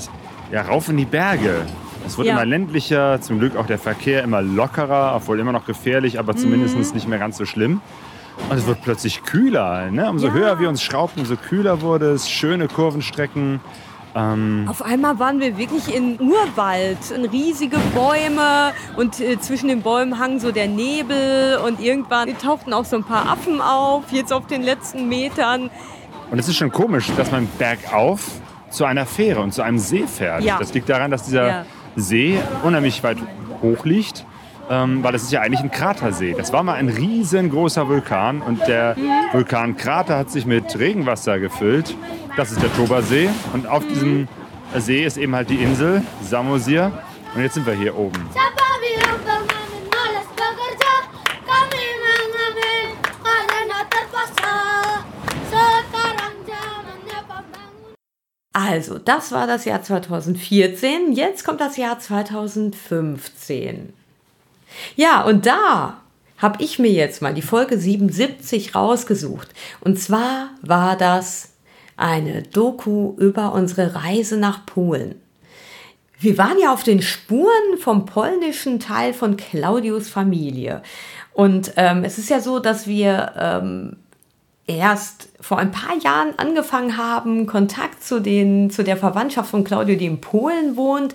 ja, rauf in die Berge. Es wurde Ja. immer ländlicher, zum Glück auch der Verkehr immer lockerer, obwohl immer noch gefährlich, aber zumindest Mhm. nicht mehr ganz so schlimm. Und es wird plötzlich kühler. Ne? Umso Ja. höher wir uns schraubten, umso kühler wurde es. Schöne Kurvenstrecken. Ähm, Auf einmal waren wir wirklich in Urwald, in riesige Bäume und äh, zwischen den Bäumen hang so der Nebel und irgendwann tauchten auch so ein paar Affen auf, jetzt auf den letzten Metern. Und es ist schon komisch, dass man bergauf zu einer Fähre und zu einem See fährt. Ja. Das liegt daran, dass dieser Ja. See unheimlich weit hoch liegt, ähm, weil es ist ja eigentlich ein Kratersee. Das war mal ein riesengroßer Vulkan und der Vulkankrater hat sich mit Regenwasser gefüllt. Das ist der Toba-See und auf diesem See ist eben halt die Insel Samosir und jetzt sind wir hier oben. Also, das war das Jahr 2014. Jetzt kommt das Jahr 2015. Ja, und da habe ich mir jetzt mal die Folge 77 rausgesucht. Und zwar war das eine Doku über unsere Reise nach Polen. Wir waren ja auf den Spuren vom polnischen Teil von Claudius Familie. Und ähm, es ist ja so, dass wir ähm, erst vor ein paar Jahren angefangen haben, Kontakt zu, den, zu der Verwandtschaft von Claudio, die in Polen wohnt,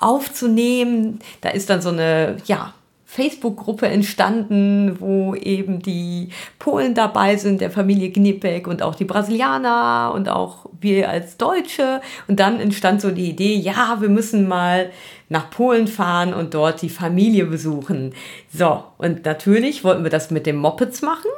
aufzunehmen. Da ist dann so eine, ja, Facebook-Gruppe entstanden, wo eben die Polen dabei sind, der Familie Gnipek und auch die Brasilianer und auch wir als Deutsche. Und dann entstand so die Idee, ja, wir müssen mal nach Polen fahren und dort die Familie besuchen. So, und natürlich wollten wir das mit den Mopeds machen.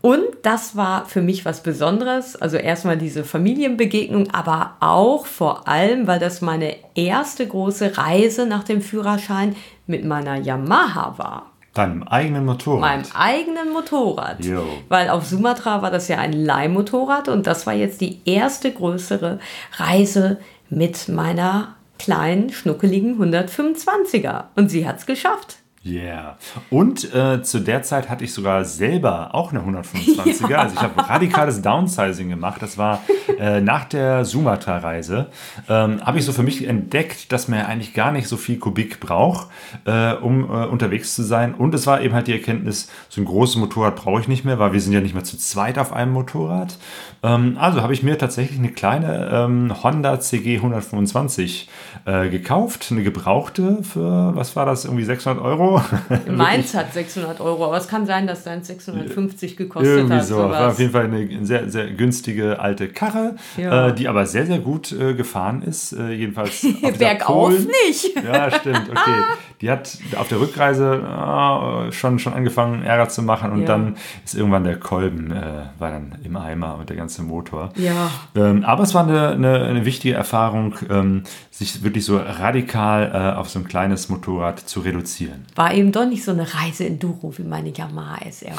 Und das war für mich was Besonderes. Also erstmal diese Familienbegegnung, aber auch vor allem, weil das meine erste große Reise nach dem Führerschein mit meiner Yamaha war. Deinem eigenen Motorrad? Meinem eigenen Motorrad. Jo. Weil auf Sumatra war das ja ein Leihmotorrad und das war jetzt die erste größere Reise mit meiner kleinen, schnuckeligen 125er. Und sie hat es geschafft. Yeah. Und äh, zu der Zeit hatte ich sogar selber auch eine 125er. [LAUGHS] Ja. Also ich habe radikales Downsizing gemacht. Das war äh, nach der Sumatra-Reise. Ähm, habe ich so für mich entdeckt, dass man eigentlich gar nicht so viel Kubik braucht, äh, um äh, unterwegs zu sein. Und es war eben halt die Erkenntnis, so ein großes Motorrad brauche ich nicht mehr, weil wir sind ja nicht mehr zu zweit auf einem Motorrad. Ähm, also habe ich mir tatsächlich eine kleine ähm, Honda CG 125 äh, gekauft. Eine gebrauchte für, was war das, irgendwie 600 Euro. [LAUGHS] Meins hat 600 Euro, aber es kann sein, dass dein 650 gekostet Irgendwie hat. so. War auf jeden Fall eine sehr, sehr günstige alte Karre, Ja. äh, die aber sehr, sehr gut äh, gefahren ist. Äh, jedenfalls [LAUGHS] Bergauf nicht. [LAUGHS] Ja, stimmt. Okay. Die hat auf der Rückreise äh, schon, schon angefangen, Ärger zu machen und Ja. dann ist irgendwann der Kolben war dann im Eimer und der ganze Motor. Ja. Ähm, aber es war eine, eine, eine wichtige Erfahrung, ähm, sich wirklich so radikal äh, auf so ein kleines Motorrad zu reduzieren. War eben doch nicht so eine Reise-Enduro wie meine Yamaha SR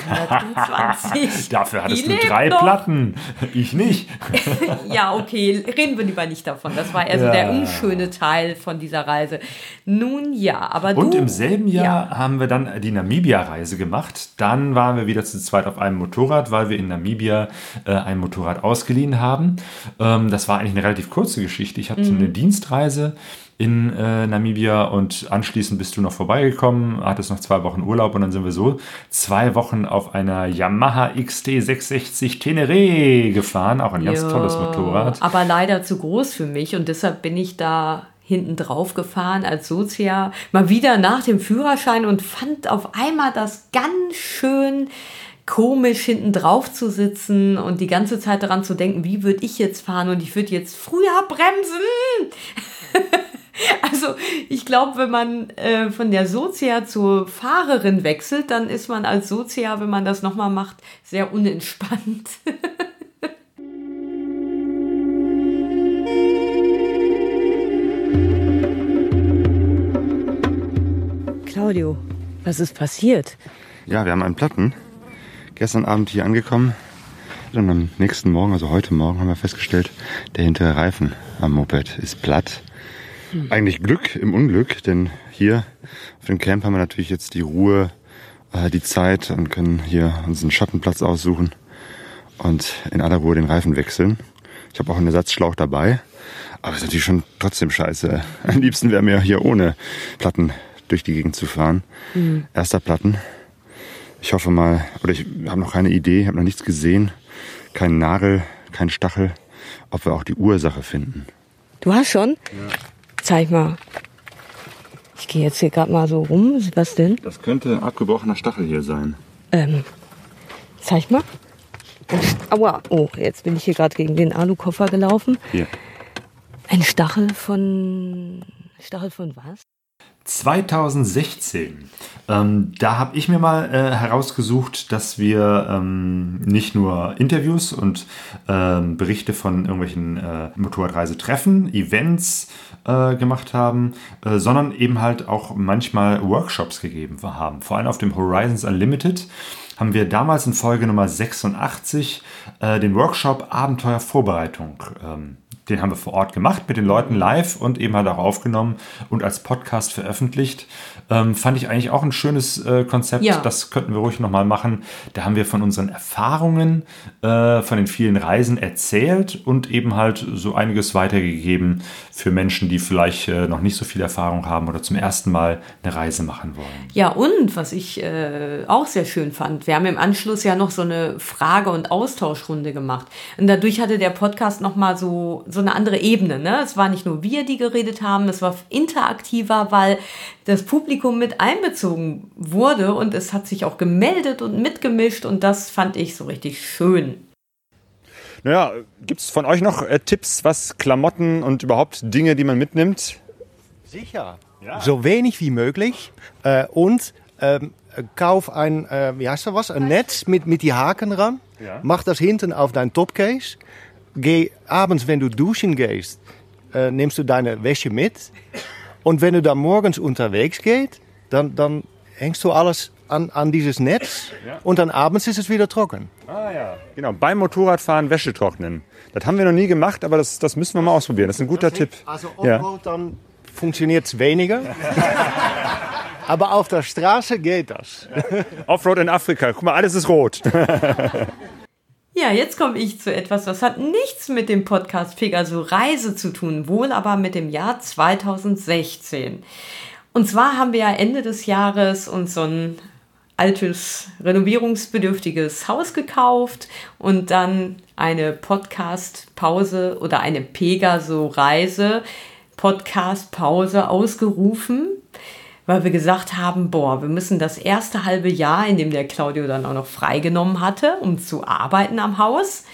120. [LAUGHS] Dafür hattest Die du drei noch. Platten. Ich nicht. [LAUGHS] ja, okay, reden wir lieber nicht davon. Das war eher so Ja. der unschöne Teil von dieser Reise. Nun ja, aber Und du, im selben Jahr haben wir dann die Namibia-Reise gemacht. Dann waren wir wieder zu zweit auf einem Motorrad, weil wir in Namibia äh, ein Motorrad ausgeliehen haben. Ähm, das war eigentlich eine relativ kurze Geschichte. Ich hatte Mhm. eine Dienstreise in äh, Namibia und anschließend bist du noch vorbeigekommen, hattest noch zwei Wochen Urlaub und dann sind wir so zwei Wochen auf einer Yamaha XT660 Teneré gefahren, auch ein ganz Ja, tolles Motorrad. Aber leider zu groß für mich und deshalb bin ich da hinten drauf gefahren als Sozia, mal wieder nach dem Führerschein und fand auf einmal das ganz schön komisch hinten drauf zu sitzen und die ganze Zeit daran zu denken, wie würde ich jetzt fahren und ich würde jetzt früher bremsen. [LAUGHS] Also ich glaube, wenn man äh, von der Sozia zur Fahrerin wechselt, dann ist man als Sozia, wenn man das nochmal macht, sehr unentspannt. [LAUGHS] Claudio, was ist passiert? Ja, wir haben einen Platten. Gestern Abend hier angekommen. Und am nächsten Morgen, also heute Morgen, haben wir festgestellt, der hintere Reifen am Moped ist platt. Eigentlich Glück im Unglück, denn hier auf dem Camp haben wir natürlich jetzt die Ruhe, äh, die Zeit und können hier uns einen Schattenplatz aussuchen und in aller Ruhe den Reifen wechseln. Ich habe auch einen Ersatzschlauch dabei, aber ist natürlich schon trotzdem scheiße. [LAUGHS] Am liebsten wäre mir hier ohne Platten durch die Gegend zu fahren. Mhm. Erster Platten. Ich hoffe mal, oder ich habe noch keine Idee, habe noch nichts gesehen. Kein Nagel, kein Stachel, ob wir auch die Ursache finden. Du hast schon? Zeig mal. Ich gehe jetzt hier gerade mal so rum. Was denn? Das könnte ein abgebrochener Stachel hier sein. Ähm, zeig mal. Aua. Oh, jetzt bin ich hier gerade gegen den Alukoffer gelaufen. Hier. Ein Stachel von. Stachel von was? 2016. Ähm, da habe ich mir mal äh, herausgesucht, dass wir ähm, nicht nur Interviews und ähm, Berichte von irgendwelchen äh, Motorradreisetreffen, Events äh, gemacht haben, äh, sondern eben halt auch manchmal Workshops gegeben haben. Vor allem auf dem Horizons Unlimited haben wir damals in Folge Nummer 86 äh, den Workshop Abenteuervorbereitung ähm, den haben wir vor Ort gemacht mit den Leuten live und eben halt auch aufgenommen und als Podcast veröffentlicht. Ähm, fand ich eigentlich auch ein schönes äh, Konzept. Ja. Das könnten wir ruhig nochmal machen. Da haben wir von unseren Erfahrungen, äh, von den vielen Reisen erzählt und eben halt so einiges weitergegeben für Menschen, die vielleicht äh, noch nicht so viel Erfahrung haben oder zum ersten Mal eine Reise machen wollen. Ja, und was ich äh, auch sehr schön fand, wir haben im Anschluss ja noch so eine Frage- und Austauschrunde gemacht. Und dadurch hatte der Podcast nochmal so, so eine andere Ebene. Ne? Es war nicht nur wir, die geredet haben, es war interaktiver, weil das Publikum mit einbezogen wurde und es hat sich auch gemeldet und mitgemischt und das fand ich so richtig schön. Naja, gibt es von euch noch äh, Tipps, was Klamotten und überhaupt Dinge, die man mitnimmt? Sicher. So wenig wie möglich. Äh, und ähm, kauf ein, äh, wie heißt das was? Ein Netz mit, mit die Haken dran. Ja. Mach das hinten auf dein Topcase. Geh abends, wenn du duschen gehst, äh, nimmst du deine Wäsche mit. Und wenn du dann morgens unterwegs gehst, dann, dann hängst du alles an, an dieses Netz. Ja. Und dann abends ist es wieder trocken. Ah ja. Genau, beim Motorradfahren Wäsche trocknen. Das haben wir noch nie gemacht, aber das, das müssen wir mal ausprobieren. Das ist ein guter Tipp. Also ja. Offroad, dann funktioniert es weniger. [LAUGHS] Aber auf der Straße geht das. Offroad in Afrika. Guck mal, alles ist rot. [LAUGHS] Ja, jetzt komme ich zu etwas, das hat nichts mit dem Podcast Pegaso Reise zu tun, wohl aber mit dem Jahr 2016. Und zwar haben wir ja Ende des Jahres uns so ein altes, renovierungsbedürftiges Haus gekauft und dann eine Podcast-Pause oder eine Pegaso-Reise, Podcast-Pause ausgerufen, weil wir gesagt haben, boah, wir müssen das erste halbe Jahr, in dem der Claudio dann auch noch freigenommen hatte, um zu arbeiten am Haus,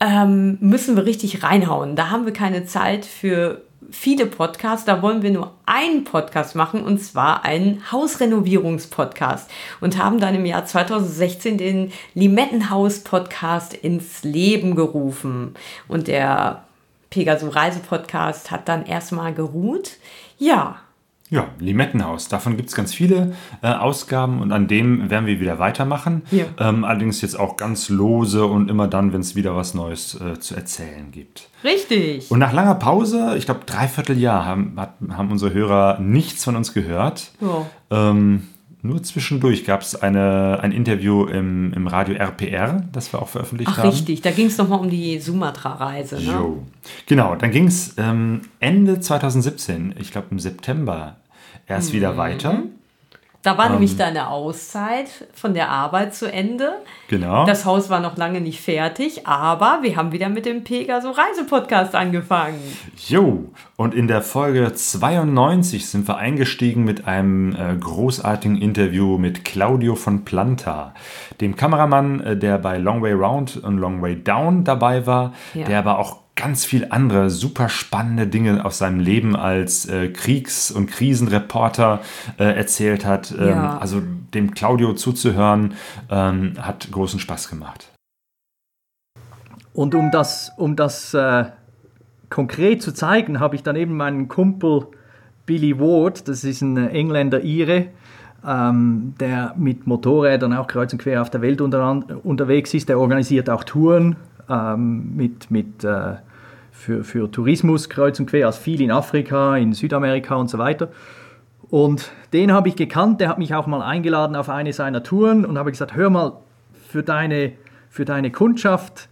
ähm, müssen wir richtig reinhauen. Da haben wir keine Zeit für viele Podcasts. Da wollen wir nur einen Podcast machen und zwar einen Hausrenovierungspodcast und haben dann im Jahr 2016 den Limettenhaus-Podcast ins Leben gerufen. Und der Pegaso Reise-Podcast hat dann erstmal geruht. Ja, Ja, Limettenhaus. Davon gibt es ganz viele äh, Ausgaben und an dem werden wir wieder weitermachen. Ja. Ähm, allerdings jetzt auch ganz lose und immer dann, wenn es wieder was Neues äh, zu erzählen gibt. richtig. Und nach langer Pause, ich glaube dreiviertel Jahr, haben, hat, haben unsere Hörer nichts von uns gehört. Ja. Ähm, nur zwischendurch gab es eine, ein Interview im, im Radio RPR, das wir auch veröffentlicht Ach, haben. richtig. Da ging es nochmal um die Sumatra-Reise. Ne? Jo. Genau, dann ging es ähm, Ende 2017, ich glaube im September, erst wieder Mhm. weiter. Da war Ähm. nämlich deine Auszeit von der Arbeit zu Ende. Genau. Das Haus war noch lange nicht fertig, aber wir haben wieder mit dem Pegaso Reisepodcast angefangen. Jo, und in der Folge 92 sind wir eingestiegen mit einem äh, großartigen Interview mit Claudio von Planta, dem Kameramann, äh, der bei Long Way Round und Long Way Down dabei war, Ja. der aber auch ganz viel andere super spannende Dinge aus seinem Leben als äh, Kriegs- und Krisenreporter äh, erzählt hat. Ähm, Ja. Also dem Claudio zuzuhören, ähm, hat großen Spaß gemacht. Und um das, um das äh, konkret zu zeigen, habe ich dann eben meinen Kumpel Billy Ward, das ist ein Engländer Ire, ähm, der mit Motorrädern auch kreuz und quer auf der Welt unter, unterwegs ist. Der organisiert auch Touren ähm, mit, mit, äh, für, für Tourismus kreuz und quer, also viel in Afrika, in Südamerika und so weiter. Und den habe ich gekannt, der hat mich auch mal eingeladen auf eine seiner Touren und habe gesagt, hör mal, für deine, für deine Kundschaft,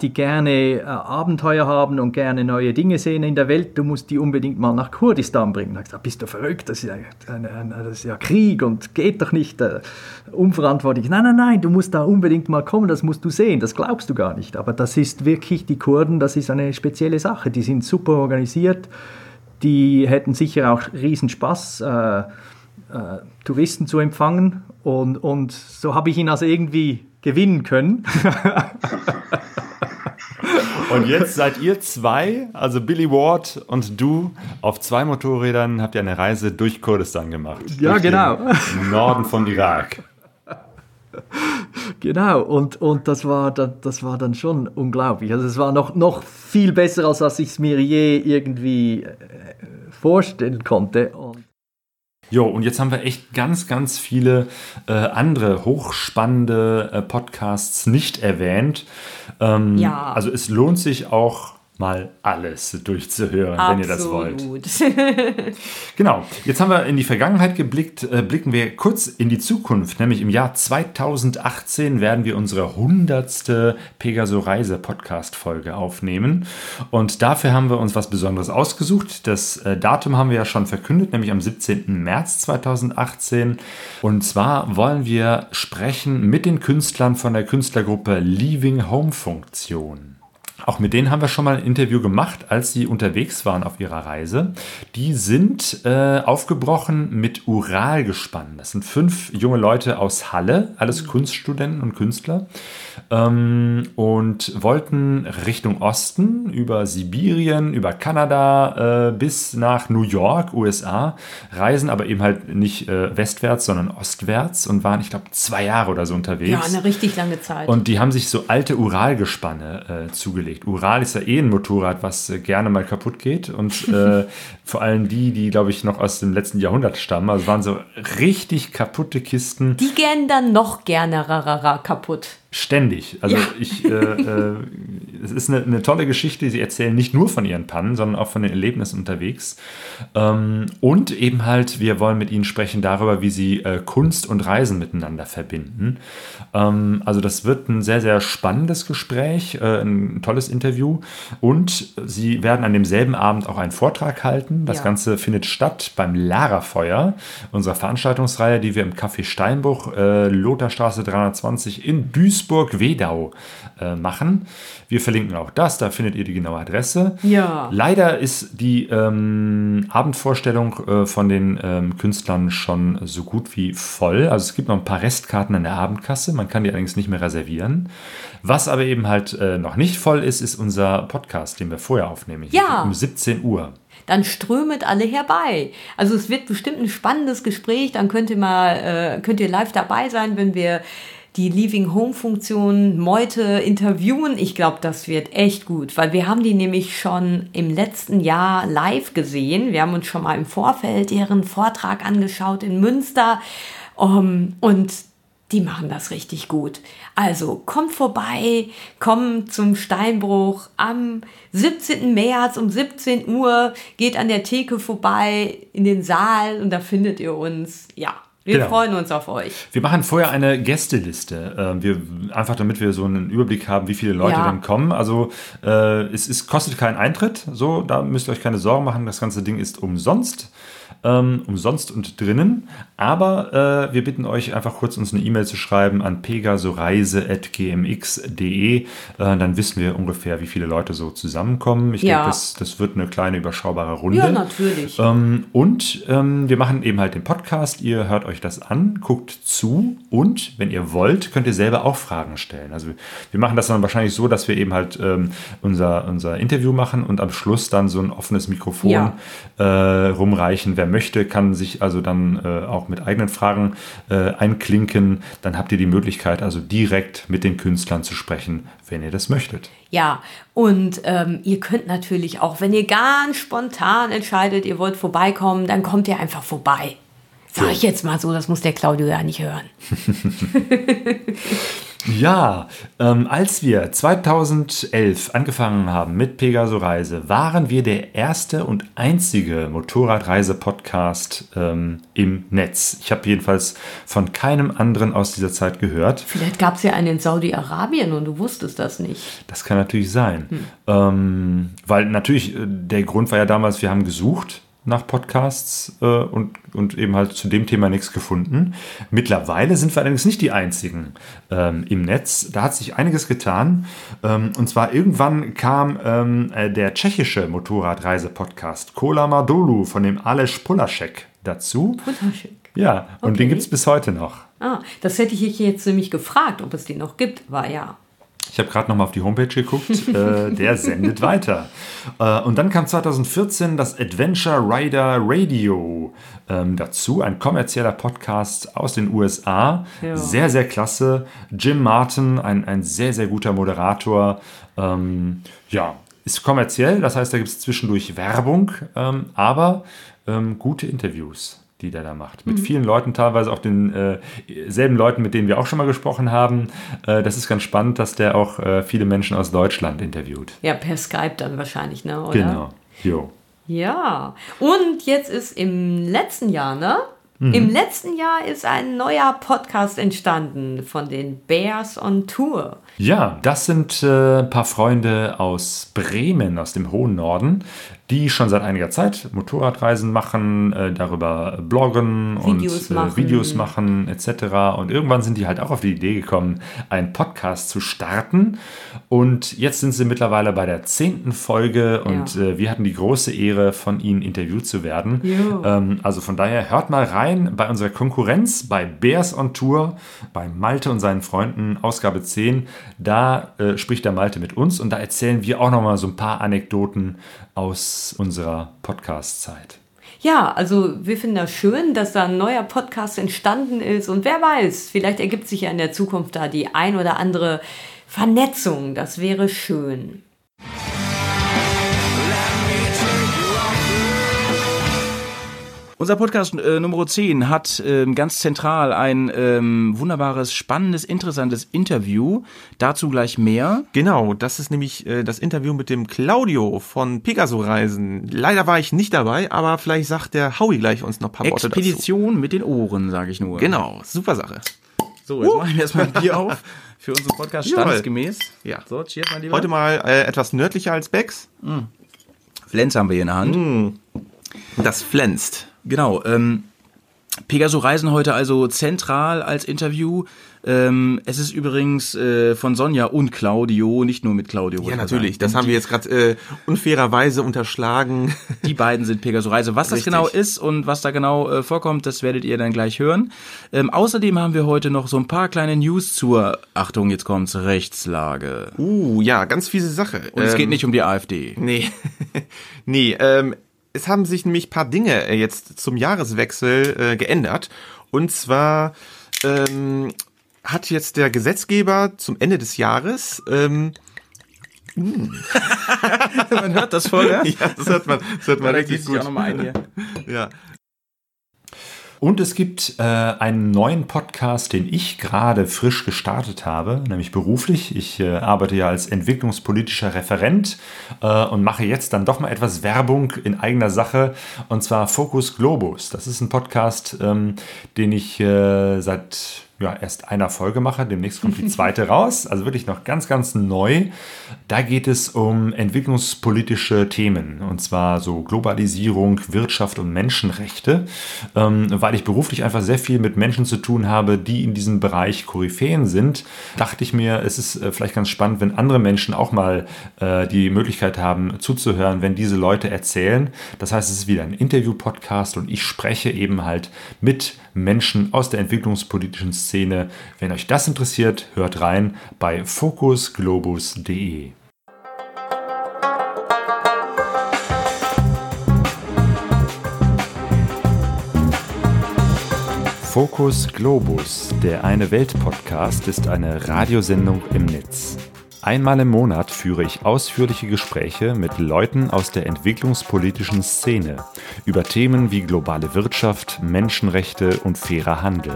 die gerne äh, Abenteuer haben und gerne neue Dinge sehen in der Welt, du musst die unbedingt mal nach Kurdistan bringen. Da gesagt, bist du verrückt, das ist ja, ein, das ist ja Krieg und geht doch nicht äh, unverantwortlich. Nein, nein, nein, du musst da unbedingt mal kommen, das musst du sehen, das glaubst du gar nicht. Aber das ist wirklich, die Kurden, das ist eine spezielle Sache, die sind super organisiert, die hätten sicher auch riesen Spaß, äh, äh, Touristen zu empfangen. Und, und so habe ich ihn also irgendwie gewinnen können. [LAUGHS] Und jetzt seid ihr zwei, also Billy Ward und du, auf zwei Motorrädern habt ihr eine Reise durch Kurdistan gemacht. Ja, genau. Den Norden vom Irak. Genau, und, und das, war dann, das war dann schon unglaublich. Also es war noch, noch viel besser, als was ich es mir je irgendwie äh, vorstellen konnte. Und Jo, und jetzt haben wir echt ganz, ganz viele äh, andere hochspannende äh, Podcasts nicht erwähnt. Ähm, Ja. Also es lohnt sich auch mal alles durchzuhören, wenn ihr das wollt. Absolut. [LAUGHS] Genau, jetzt haben wir in die Vergangenheit geblickt, äh, blicken wir kurz in die Zukunft, nämlich im Jahr 2018 werden wir unsere hundertste Pegaso Reise Podcast Folge aufnehmen und dafür haben wir uns was Besonderes ausgesucht. Das äh, Datum haben wir ja schon verkündet, nämlich am 17. März 2018 und zwar wollen wir sprechen mit den Künstlern von der Künstlergruppe Leaving Home Funktion. Auch mit denen haben wir schon mal ein Interview gemacht, als sie unterwegs waren auf ihrer Reise. Die sind äh, aufgebrochen mit Uralgespann. Das sind fünf junge Leute aus Halle, alles Kunststudenten und Künstler, ähm, und wollten Richtung Osten über Sibirien, über Kanada äh, bis nach New York, USA, reisen aber eben halt nicht äh, westwärts, sondern ostwärts und waren, ich glaube, zwei Jahre oder so unterwegs. Ja, eine richtig lange Zeit. Und die haben sich so alte Uralgespanne äh, zugelegt. Ural ist ja eh ein Motorrad, was äh, gerne mal kaputt geht. Und [LAUGHS] äh, vor allem die, die, glaube ich, noch aus dem letzten Jahrhundert stammen. Also waren so richtig kaputte Kisten. Die gehen dann noch gerne rarara kaputt. Ständig. Also Ja. ich, äh, äh, es ist eine, eine tolle Geschichte. Sie erzählen nicht nur von ihren Pannen, sondern auch von den Erlebnissen unterwegs. Ähm, und eben halt, wir wollen mit ihnen sprechen darüber, wie sie äh, Kunst und Reisen miteinander verbinden. Ähm, also das wird ein sehr, sehr spannendes Gespräch, äh, ein tolles Interview. Und sie werden an demselben Abend auch einen Vortrag halten. Das Ja. Ganze findet statt beim Lara-Feuer, unserer Veranstaltungsreihe, die wir im Café Steinbruch, äh, Lotharstraße 320 in Duisburg-Wedau äh, machen. Wir verlinken auch das, da findet ihr die genaue Adresse. Ja. Leider ist die ähm, Abendvorstellung äh, von den ähm, Künstlern schon so gut wie voll. Also es gibt noch ein paar Restkarten an der Abendkasse, man kann die allerdings nicht mehr reservieren. Was aber eben halt äh, noch nicht voll ist, ist unser Podcast, den wir vorher aufnehmen. Ja. Um 17 Uhr. dann strömet alle herbei. Also es wird bestimmt ein spannendes Gespräch. Dann könnt ihr mal, äh, könnt ihr live dabei sein, wenn wir die Leaving Home Funktion Meute interviewen. Ich glaube, das wird echt gut, weil wir haben die nämlich schon im letzten Jahr live gesehen. Wir haben uns schon mal im Vorfeld ihren Vortrag angeschaut in Münster. Um, und die machen das richtig gut. Also kommt vorbei, kommt zum Steinbruch am 17. März um 17 Uhr, geht an der Theke vorbei in den Saal und da findet ihr uns. Ja, wir Genau. freuen uns auf euch. Wir machen vorher eine Gästeliste. Äh, wir, einfach damit wir so einen Überblick haben, wie viele Leute Ja. dann kommen. Also äh, es, es kostet keinen Eintritt, so, da müsst ihr euch keine Sorgen machen. Das ganze Ding ist umsonst. Ähm, umsonst und drinnen. Aber äh, wir bitten euch einfach kurz uns eine E-Mail zu schreiben an pegasoreise.gmx.de. Äh, dann wissen wir ungefähr, wie viele Leute so zusammenkommen. Ich Ja. denke, das, das wird eine kleine überschaubare Runde. Ja, natürlich. Ähm, und ähm, wir machen eben halt den Podcast. Ihr hört euch das an, guckt zu und wenn ihr wollt, könnt ihr selber auch Fragen stellen. Also wir machen das dann wahrscheinlich so, dass wir eben halt ähm, unser, unser Interview machen und am Schluss dann so ein offenes Mikrofon Ja. äh, rumreichen. Wer möchte, kann sich also dann äh, auch mit eigenen Fragen äh, einklinken. Dann habt ihr die Möglichkeit, also direkt mit den Künstlern zu sprechen, wenn ihr das möchtet. Ja, und ähm, ihr könnt natürlich auch, wenn ihr ganz spontan entscheidet, ihr wollt vorbeikommen, dann kommt ihr einfach vorbei. Sag ich jetzt mal so, das muss der Claudio ja nicht hören. [LAUGHS] Ja, ähm, als wir 2011 angefangen haben mit Pegaso Reise, waren wir der erste und einzige Motorradreise-Podcast ähm, im Netz. Ich habe jedenfalls von keinem anderen aus dieser Zeit gehört. Vielleicht gab es ja einen in Saudi-Arabien und du wusstest das nicht. Das kann natürlich sein. Ähm, weil natürlich, äh, der Grund war ja damals, wir haben gesucht nach Podcasts äh, und, und eben halt zu dem Thema nichts gefunden. Mittlerweile sind wir allerdings nicht die einzigen ähm, im Netz. Da hat sich einiges getan. Ähm, und zwar irgendwann kam ähm, äh, der tschechische Motorradreise-Podcast Kola Madolu von dem Aleš Polaschek dazu. Polaschek. Ja, und Okay. den gibt es bis heute noch. Ah, das hätte ich jetzt nämlich gefragt, ob es den noch gibt. War ja. Ich habe gerade noch mal auf die Homepage geguckt. [LAUGHS] äh, der sendet weiter. Äh, und dann kam 2014 das Adventure Rider Radio ähm, dazu, ein kommerzieller Podcast aus den USA. Ja. Sehr, sehr klasse. Jim Martin, ein, ein sehr, sehr guter Moderator. Ähm, ja, ist kommerziell, das heißt, da gibt es zwischendurch Werbung, ähm, aber ähm, gute Interviews. Die der da macht. Mit mhm. vielen Leuten, teilweise auch den äh, selben Leuten, mit denen wir auch schon mal gesprochen haben. Äh, das ist ganz spannend, dass der auch äh, viele Menschen aus Deutschland interviewt. Ja, per Skype dann wahrscheinlich, ne? Oder? Genau. Jo. Ja. Und jetzt ist im letzten Jahr, ne? Mhm. Im letzten Jahr ist ein neuer Podcast entstanden von den Bears on Tour. Ja, das sind äh, ein paar Freunde aus Bremen, aus dem hohen Norden, die schon seit einiger Zeit Motorradreisen machen, äh, darüber bloggen Videos und äh, machen. Videos machen etc. Und irgendwann sind die halt auch auf die Idee gekommen, einen Podcast zu starten. Und jetzt sind sie mittlerweile bei der zehnten Folge und ja. äh, wir hatten die große Ehre, von ihnen interviewt zu werden. Ähm, also von daher hört mal rein bei unserer Konkurrenz, bei Bears on Tour, bei Malte und seinen Freunden, Ausgabe 10. Da äh, spricht der Malte mit uns und da erzählen wir auch nochmal so ein paar Anekdoten aus unserer Podcast-Zeit. Ja, also wir finden das schön, dass da ein neuer Podcast entstanden ist und wer weiß, vielleicht ergibt sich ja in der Zukunft da die ein oder andere Vernetzung. Das wäre schön. Unser Podcast äh, Nummer 10 hat äh, ganz zentral ein ähm, wunderbares, spannendes, interessantes Interview. Dazu gleich mehr. Genau, das ist nämlich äh, das Interview mit dem Claudio von Pegaso Reisen. Leider war ich nicht dabei, aber vielleicht sagt der Howie gleich uns noch ein paar Worte dazu. Expedition mit den Ohren, sage ich nur. Genau, super Sache. So, jetzt uh. machen wir erstmal ein Bier [LAUGHS] auf für unseren Podcast standesgemäß. Ja. So, cheers, mein Lieber. Heute mal äh, etwas nördlicher als Becks. Mm. Flens haben wir hier in der Hand. Mm. Das flänzt. Genau. Ähm, Pegaso Reisen heute also zentral als Interview. Ähm, es ist übrigens äh, von Sonja und Claudio, nicht nur mit Claudio. Ja, natürlich. Das haben wir jetzt gerade äh, unfairerweise unterschlagen. [LAUGHS] Die beiden sind Pegaso Reise. Was Richtig. das genau ist und was da genau äh, vorkommt, das werdet ihr dann gleich hören. Ähm, außerdem haben wir heute noch so ein paar kleine News zur, Achtung, jetzt kommt's, Rechtslage. Uh, ja, ganz fiese Sache. Und ähm, es geht ähm, nicht um die AfD. Nee. [LAUGHS] nee, ähm, es haben sich nämlich paar Dinge äh, jetzt zum Jahreswechsel äh, geändert. Und zwar ähm, hat jetzt der Gesetzgeber zum Ende des Jahres ähm, hm. man hört das voll, ja? [LAUGHS] ja das hört man, das hört man ja, richtig gut. Auch noch mal ein hier. Ja, und es gibt äh, einen neuen Podcast, den ich gerade frisch gestartet habe, nämlich beruflich. Ich äh, arbeite ja als entwicklungspolitischer Referent äh, und mache jetzt dann doch mal etwas Werbung in eigener Sache, und zwar Focus Globus. Das ist ein Podcast, ähm, den ich äh, seit ja, erst einer Folge mache. Demnächst kommt die zweite [LAUGHS] raus. Also wirklich noch ganz, ganz neu. Da geht es um entwicklungspolitische Themen. Und zwar so Globalisierung, Wirtschaft und Menschenrechte. Ähm, weil ich beruflich einfach sehr viel mit Menschen zu tun habe, die in diesem Bereich Koryphäen sind, dachte ich mir, es ist äh, vielleicht ganz spannend, wenn andere Menschen auch mal äh, die Möglichkeit haben, zuzuhören, wenn diese Leute erzählen. Das heißt, es ist wieder ein Interview-Podcast und ich spreche eben halt mit Menschen aus der entwicklungspolitischen Szene. Wenn euch das interessiert, hört rein bei focusglobus.de. Fokus Globus, der Eine Welt Podcast, ist eine Radiosendung im Netz. Einmal im Monat führe ich ausführliche Gespräche mit Leuten aus der entwicklungspolitischen Szene über Themen wie globale Wirtschaft, Menschenrechte und fairer Handel.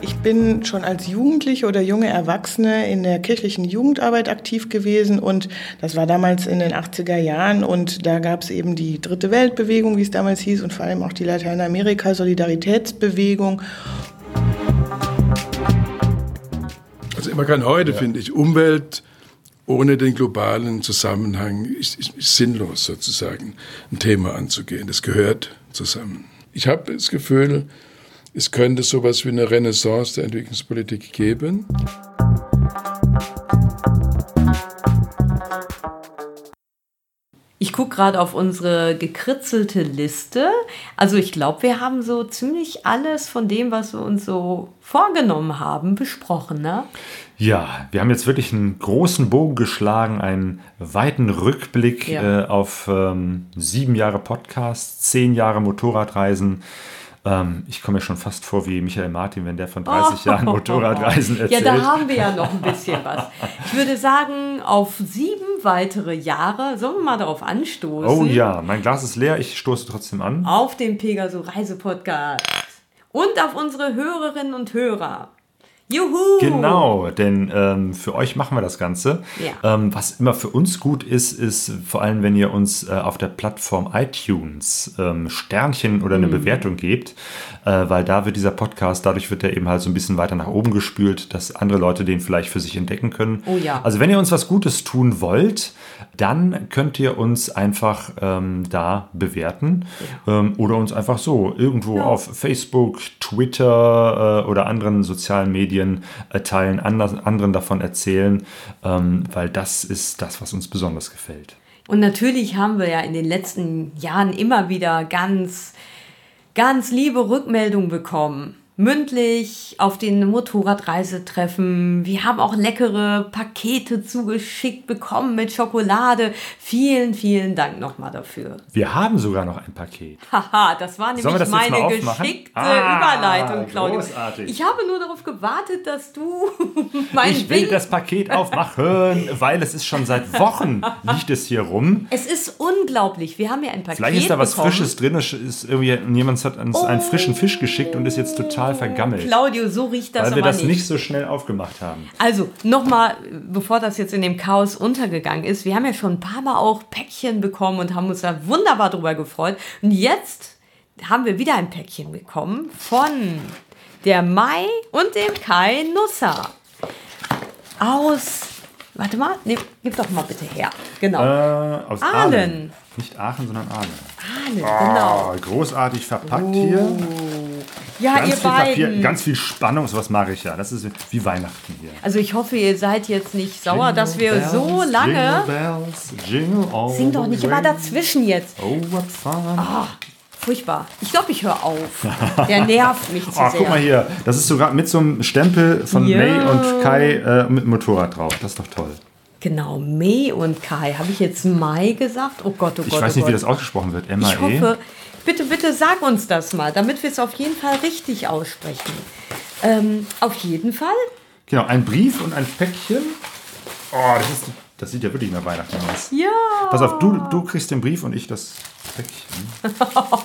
Ich bin schon als Jugendliche oder junge Erwachsene in der kirchlichen Jugendarbeit aktiv gewesen und das war damals in den 80er Jahren und da gab es eben die Dritte Weltbewegung, wie es damals hieß und vor allem auch die Lateinamerika-Solidaritätsbewegung man kann heute, ja. finde ich, Umwelt ohne den globalen Zusammenhang ist, ist, ist, sinnlos sozusagen ein Thema anzugehen. Das gehört zusammen. Ich habe das Gefühl, es könnte sowas wie eine Renaissance der Entwicklungspolitik geben. Ich gucke gerade auf unsere gekritzelte Liste. Also ich glaube, wir haben so ziemlich alles von dem, was wir uns so vorgenommen haben, besprochen. Ne? Ja, wir haben jetzt wirklich einen großen Bogen geschlagen, einen weiten Rückblick ja. äh, auf ähm, sieben Jahre Podcast, zehn Jahre Motorradreisen. Ähm, ich komme mir schon fast vor wie Michael Martin, wenn der von 30 Jahren Motorradreisen [LAUGHS] Ja, erzählt. da haben wir ja noch ein bisschen was. Ich würde sagen, auf sieben weitere Jahre, sollen wir mal darauf anstoßen? Oh ja, mein Glas ist leer, ich stoße trotzdem an. Auf den Pegaso Reisepodcast. Und auf unsere Hörerinnen und Hörer. Juhu! Genau, denn ähm, für euch machen wir das Ganze. Ja. Ähm, was immer für uns gut ist, ist vor allem, wenn ihr uns äh, auf der Plattform iTunes ähm, Sternchen oder eine Mhm. Bewertung gebt, äh, weil da wird dieser Podcast, dadurch wird er eben halt so ein bisschen weiter nach oben gespült, dass andere Leute den vielleicht für sich entdecken können. Oh ja. Also wenn ihr uns was Gutes tun wollt, dann könnt ihr uns einfach ähm, da bewerten ähm, oder uns einfach so irgendwo auf Facebook, Twitter äh, oder anderen sozialen Medien äh, teilen, anders, anderen davon erzählen, ähm, weil das ist das, was uns besonders gefällt. Und natürlich haben wir ja in den letzten Jahren immer wieder ganz, ganz liebe Rückmeldungen bekommen. Mündlich auf den Motorradreisetreffen. Wir haben auch leckere Pakete zugeschickt bekommen mit Schokolade. Vielen, vielen Dank nochmal dafür. Wir haben sogar noch ein Paket. Haha, das war nämlich das meine geschickte Ah, Überleitung, Claudio. großartig. Ich habe nur darauf gewartet, dass du [LAUGHS] mein ich will Ding das Paket aufmachen, weil es ist schon seit Wochen [LAUGHS] liegt es hier rum. Es ist unglaublich. Wir haben ja ein Paket Vielleicht ist da was bekommen. Frisches drin. Es Ist irgendwie, jemand hat uns einen frischen Fisch geschickt und ist jetzt total vergammelt. Claudio, so riecht das weil wir das nicht. nicht so schnell aufgemacht haben. Also, nochmal, bevor das jetzt in dem Chaos untergegangen ist, wir haben ja schon ein paar Mal auch Päckchen bekommen und haben uns da wunderbar drüber gefreut. Und jetzt haben wir wieder ein Päckchen bekommen von der Mai und dem Kai Nusser. Aus, warte mal, nee, gib doch mal bitte her. Genau. Äh, aus Aalen. Aalen. Nicht Aachen, sondern Aalen. Aalen, genau. Oh, großartig verpackt hier. Ja, ganz ihr viel Papier, beiden. ganz viel Spannung, sowas mag ich ja. Das ist wie Weihnachten hier. Also ich hoffe, ihr seid jetzt nicht sauer, dass wir Bells, so lange... Jingle bells, jingle Sing doch nicht immer dazwischen jetzt. Oh, what fun. Ah, furchtbar. Ich glaube, ich höre auf. [LAUGHS] Der nervt mich zu Oh, sehr. guck mal hier. Das ist sogar mit so einem Stempel von Ja. May und Kai äh, mit Motorrad drauf. Das ist doch toll. Genau, May und Kai. Habe ich jetzt Mai gesagt? Oh Gott, oh Gott, Ich weiß oh nicht, Gott. wie das ausgesprochen wird. M Ich hoffe, bitte, bitte sag uns das mal, damit wir es auf jeden Fall richtig aussprechen. Ähm, auf jeden Fall. Genau, ein Brief und ein Päckchen. Oh, das, ist, das sieht ja wirklich nach Weihnachten aus. Ja. Pass auf, du, du kriegst den Brief und ich das Päckchen. [LAUGHS]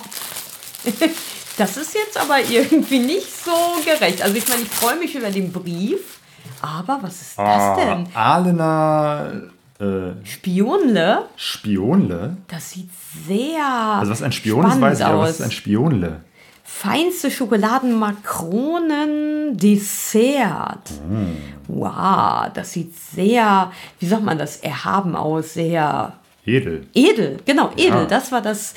Das ist jetzt aber irgendwie nicht so gerecht. Also ich meine, ich freue mich über den Brief, aber was ist das denn? Ah, Ahlener äh, Spionle? Spionle. Das sieht sehr Also was ein Spion ist, weiß ich, aber was ist ein Spionle? Feinste Schokoladenmakronen Dessert. Hm. Wow, das sieht sehr, wie sagt man das, erhaben aus, sehr Edel. edel. Genau, edel. Ja. Das war das,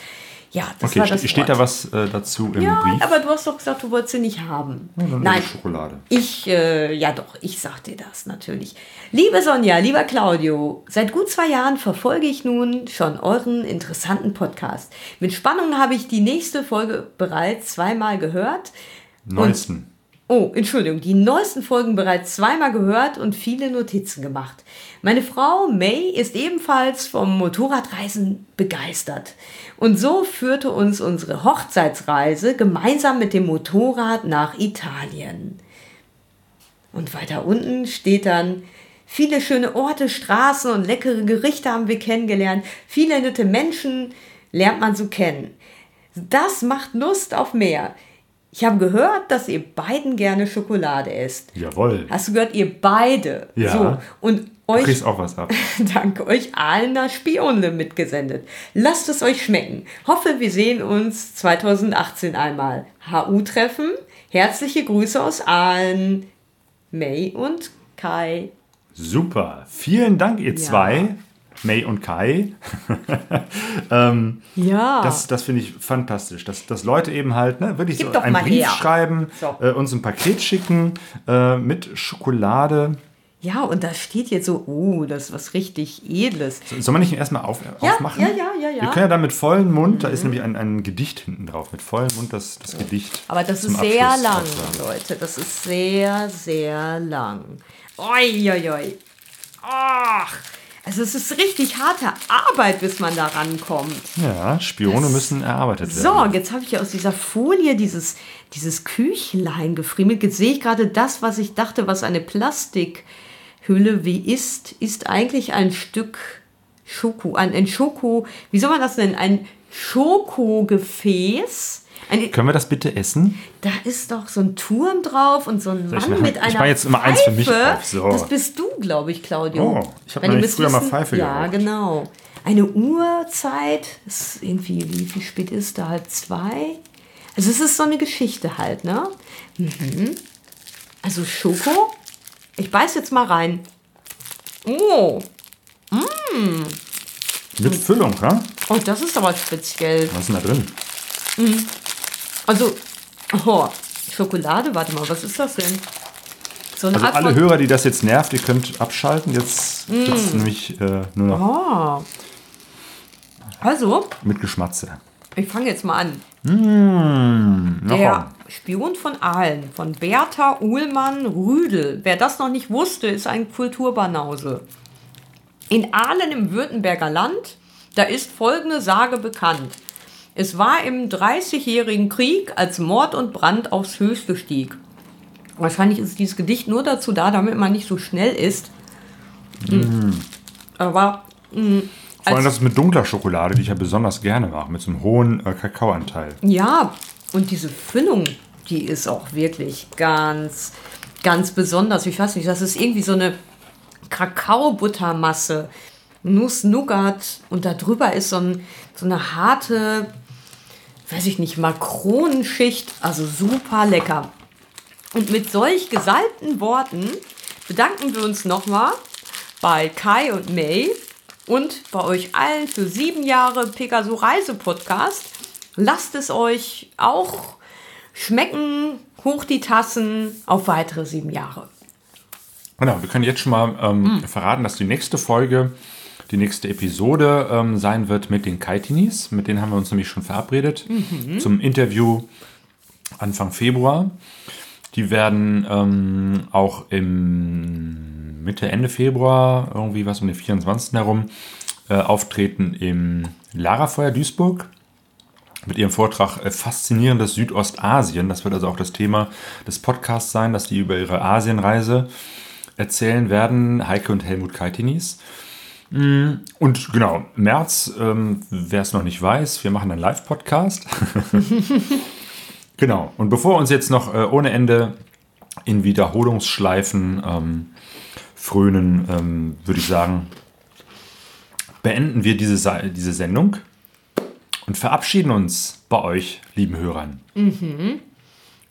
ja, das okay, war das ste- steht Wort. da was äh, dazu im Ja, Brief? aber du hast doch gesagt, du wolltest sie nicht haben. Ja, Nein, Schokolade. ich, äh, ja doch, ich sag dir das natürlich. Liebe Sonja, lieber Claudio, seit gut zwei Jahren verfolge ich nun schon euren interessanten Podcast. Mit Spannung habe ich die nächste Folge bereits zweimal gehört. Neuesten. Oh, Entschuldigung, die neuesten Folgen bereits zweimal gehört und viele Notizen gemacht. Meine Frau May ist ebenfalls vom Motorradreisen begeistert. Und so führte uns unsere Hochzeitsreise gemeinsam mit dem Motorrad nach Italien. Und weiter unten steht dann, viele schöne Orte, Straßen und leckere Gerichte haben wir kennengelernt. Viele nette Menschen lernt man so kennen. Das macht Lust auf mehr. Ich habe gehört, dass ihr beiden gerne Schokolade esst. Jawohl. Hast du gehört, ihr beide? Ja. So. Und Du euch kriegst auch was ab. [LAUGHS] dank euch Ahlener Spionle mitgesendet. Lasst es euch schmecken. Hoffe, wir sehen uns 2018 einmal. HU-Treffen. Herzliche Grüße aus Aalen. May und Kai. Super. Vielen Dank, ihr zwei. May und Kai. [LAUGHS] ähm, Ja. Das, das finde ich fantastisch, dass, dass Leute eben halt ne, wirklich Gib so einen Brief her. schreiben, So. äh, uns ein Paket schicken äh, mit Schokolade. Ja, und da steht jetzt so, oh, das ist was richtig Edles. Soll man nicht erstmal auf, Ja, aufmachen? ja, ja, ja, ja. Wir können ja dann mit vollem Mund, da ist nämlich ein, ein Gedicht hinten drauf, mit vollem Mund das, das Gedicht. Aber das ist sehr Abschluss lang, aufsagen. Leute. Das ist sehr, sehr lang. Oi, oi, oi. Ach, Also es ist richtig harte Arbeit, bis man da rankommt. Ja, Spione müssen erarbeitet So, werden. und jetzt habe ich ja aus dieser Folie dieses, dieses Küchlein gefriemelt. Jetzt sehe ich gerade das, was ich dachte, was eine Plastikhülle wie ist, ist eigentlich ein Stück Schoko, ein, ein Schoko, wie soll man das nennen? Ein Schokogefäß. Ein, Können wir das bitte essen? da ist doch so ein Turm drauf und so ein ich Mann machen? mit Ich einer mach jetzt immer eins für mich Pfeife. auf, so. Das bist du, glaube ich, Claudio. Oh, ich hab Weil ihr nämlich müsst früher mal Pfeife Ja, geraucht. genau. Eine Uhrzeit, ist irgendwie, wie, wie spät ist da? Halb zwei? Also es ist so eine Geschichte halt, ne? Mhm. Also Schoko. Ich beiß jetzt mal rein. Oh. Mm. Mit Füllung, ja? Oh, das ist aber speziell. Was ist denn da drin? Mhm. Also, oh, Schokolade, warte mal, was ist das denn? So Also Art alle Hörer, die das jetzt nervt, ihr könnt abschalten. Jetzt Mm. gibt's nämlich äh, nur noch Oh. Also, mit Geschmatze. ich fange jetzt mal an. Mmh, Der Spion von Aalen von Bertha Uhlmann Rüdel. Wer das noch nicht wusste, ist ein Kulturbanause. In Aalen im Württemberger Land, da ist folgende Sage bekannt. Es war im Dreißigjährigen Krieg, als Mord und Brand aufs Höchste stieg. Wahrscheinlich ist dieses Gedicht nur dazu da, damit man nicht so schnell ist. Mmh. Aber mh, Vor allem das ist mit dunkler Schokolade, die ich ja besonders gerne mache, mit so einem hohen äh, Kakaoanteil. Ja, und diese Füllung, die ist auch wirklich ganz, ganz besonders. Ich weiß nicht, das ist irgendwie so eine Kakaobuttermasse, Nuss-Nougat und darüber ist so, ein, so eine harte, weiß ich nicht, Makronenschicht, also super lecker. Und mit solch gesalbten Worten bedanken wir uns nochmal bei Kai und May und bei euch allen für sieben Jahre Pegaso Reise Podcast. Lasst es euch auch schmecken, hoch die Tassen auf weitere sieben Jahre. Genau, wir können jetzt schon mal ähm, Mm. verraten, dass die nächste Folge, die nächste Episode ähm, sein wird mit den Kaitinis. Mit denen haben wir uns nämlich schon verabredet Mhm. zum Interview Anfang Februar. Die werden ähm, auch im Mitte, Ende Februar, irgendwie was um den 24. herum, äh, auftreten im Larafeuer Duisburg mit ihrem Vortrag äh, Faszinierendes Südostasien. Das wird also auch das Thema des Podcasts sein, dass die über ihre Asienreise erzählen werden. Heike und Helmut Kaitinis. Mm, Und genau, März, ähm, wer es noch nicht weiß, wir machen einen Live-Podcast. [LAUGHS] genau, und bevor uns jetzt noch äh, ohne Ende in Wiederholungsschleifen ähm, frönen, ähm, würde ich sagen, beenden wir diese, Sa- diese Sendung und verabschieden uns bei euch, lieben Hörern. Mhm.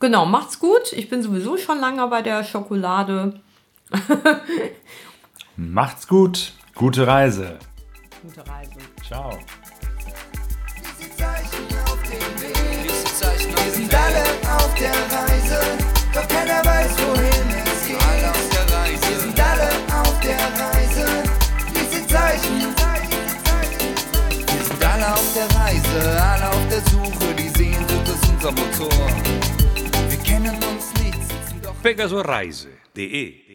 Genau, macht's gut. Ich bin sowieso schon lange bei der Schokolade. [LAUGHS] Macht's gut, gute Reise. Gute Reise. Ciao. Wir sind alle auf der Reise, doch keiner weiß, wohin es geht. Alle auf der Reise. Wir sind alle auf der Reise, diese Zeichen. Wir sind alle auf der Reise, alle auf der Suche, die Sehnsucht ist unser Motor. Wir kennen uns nicht, sitzen doch Pegasoreise.de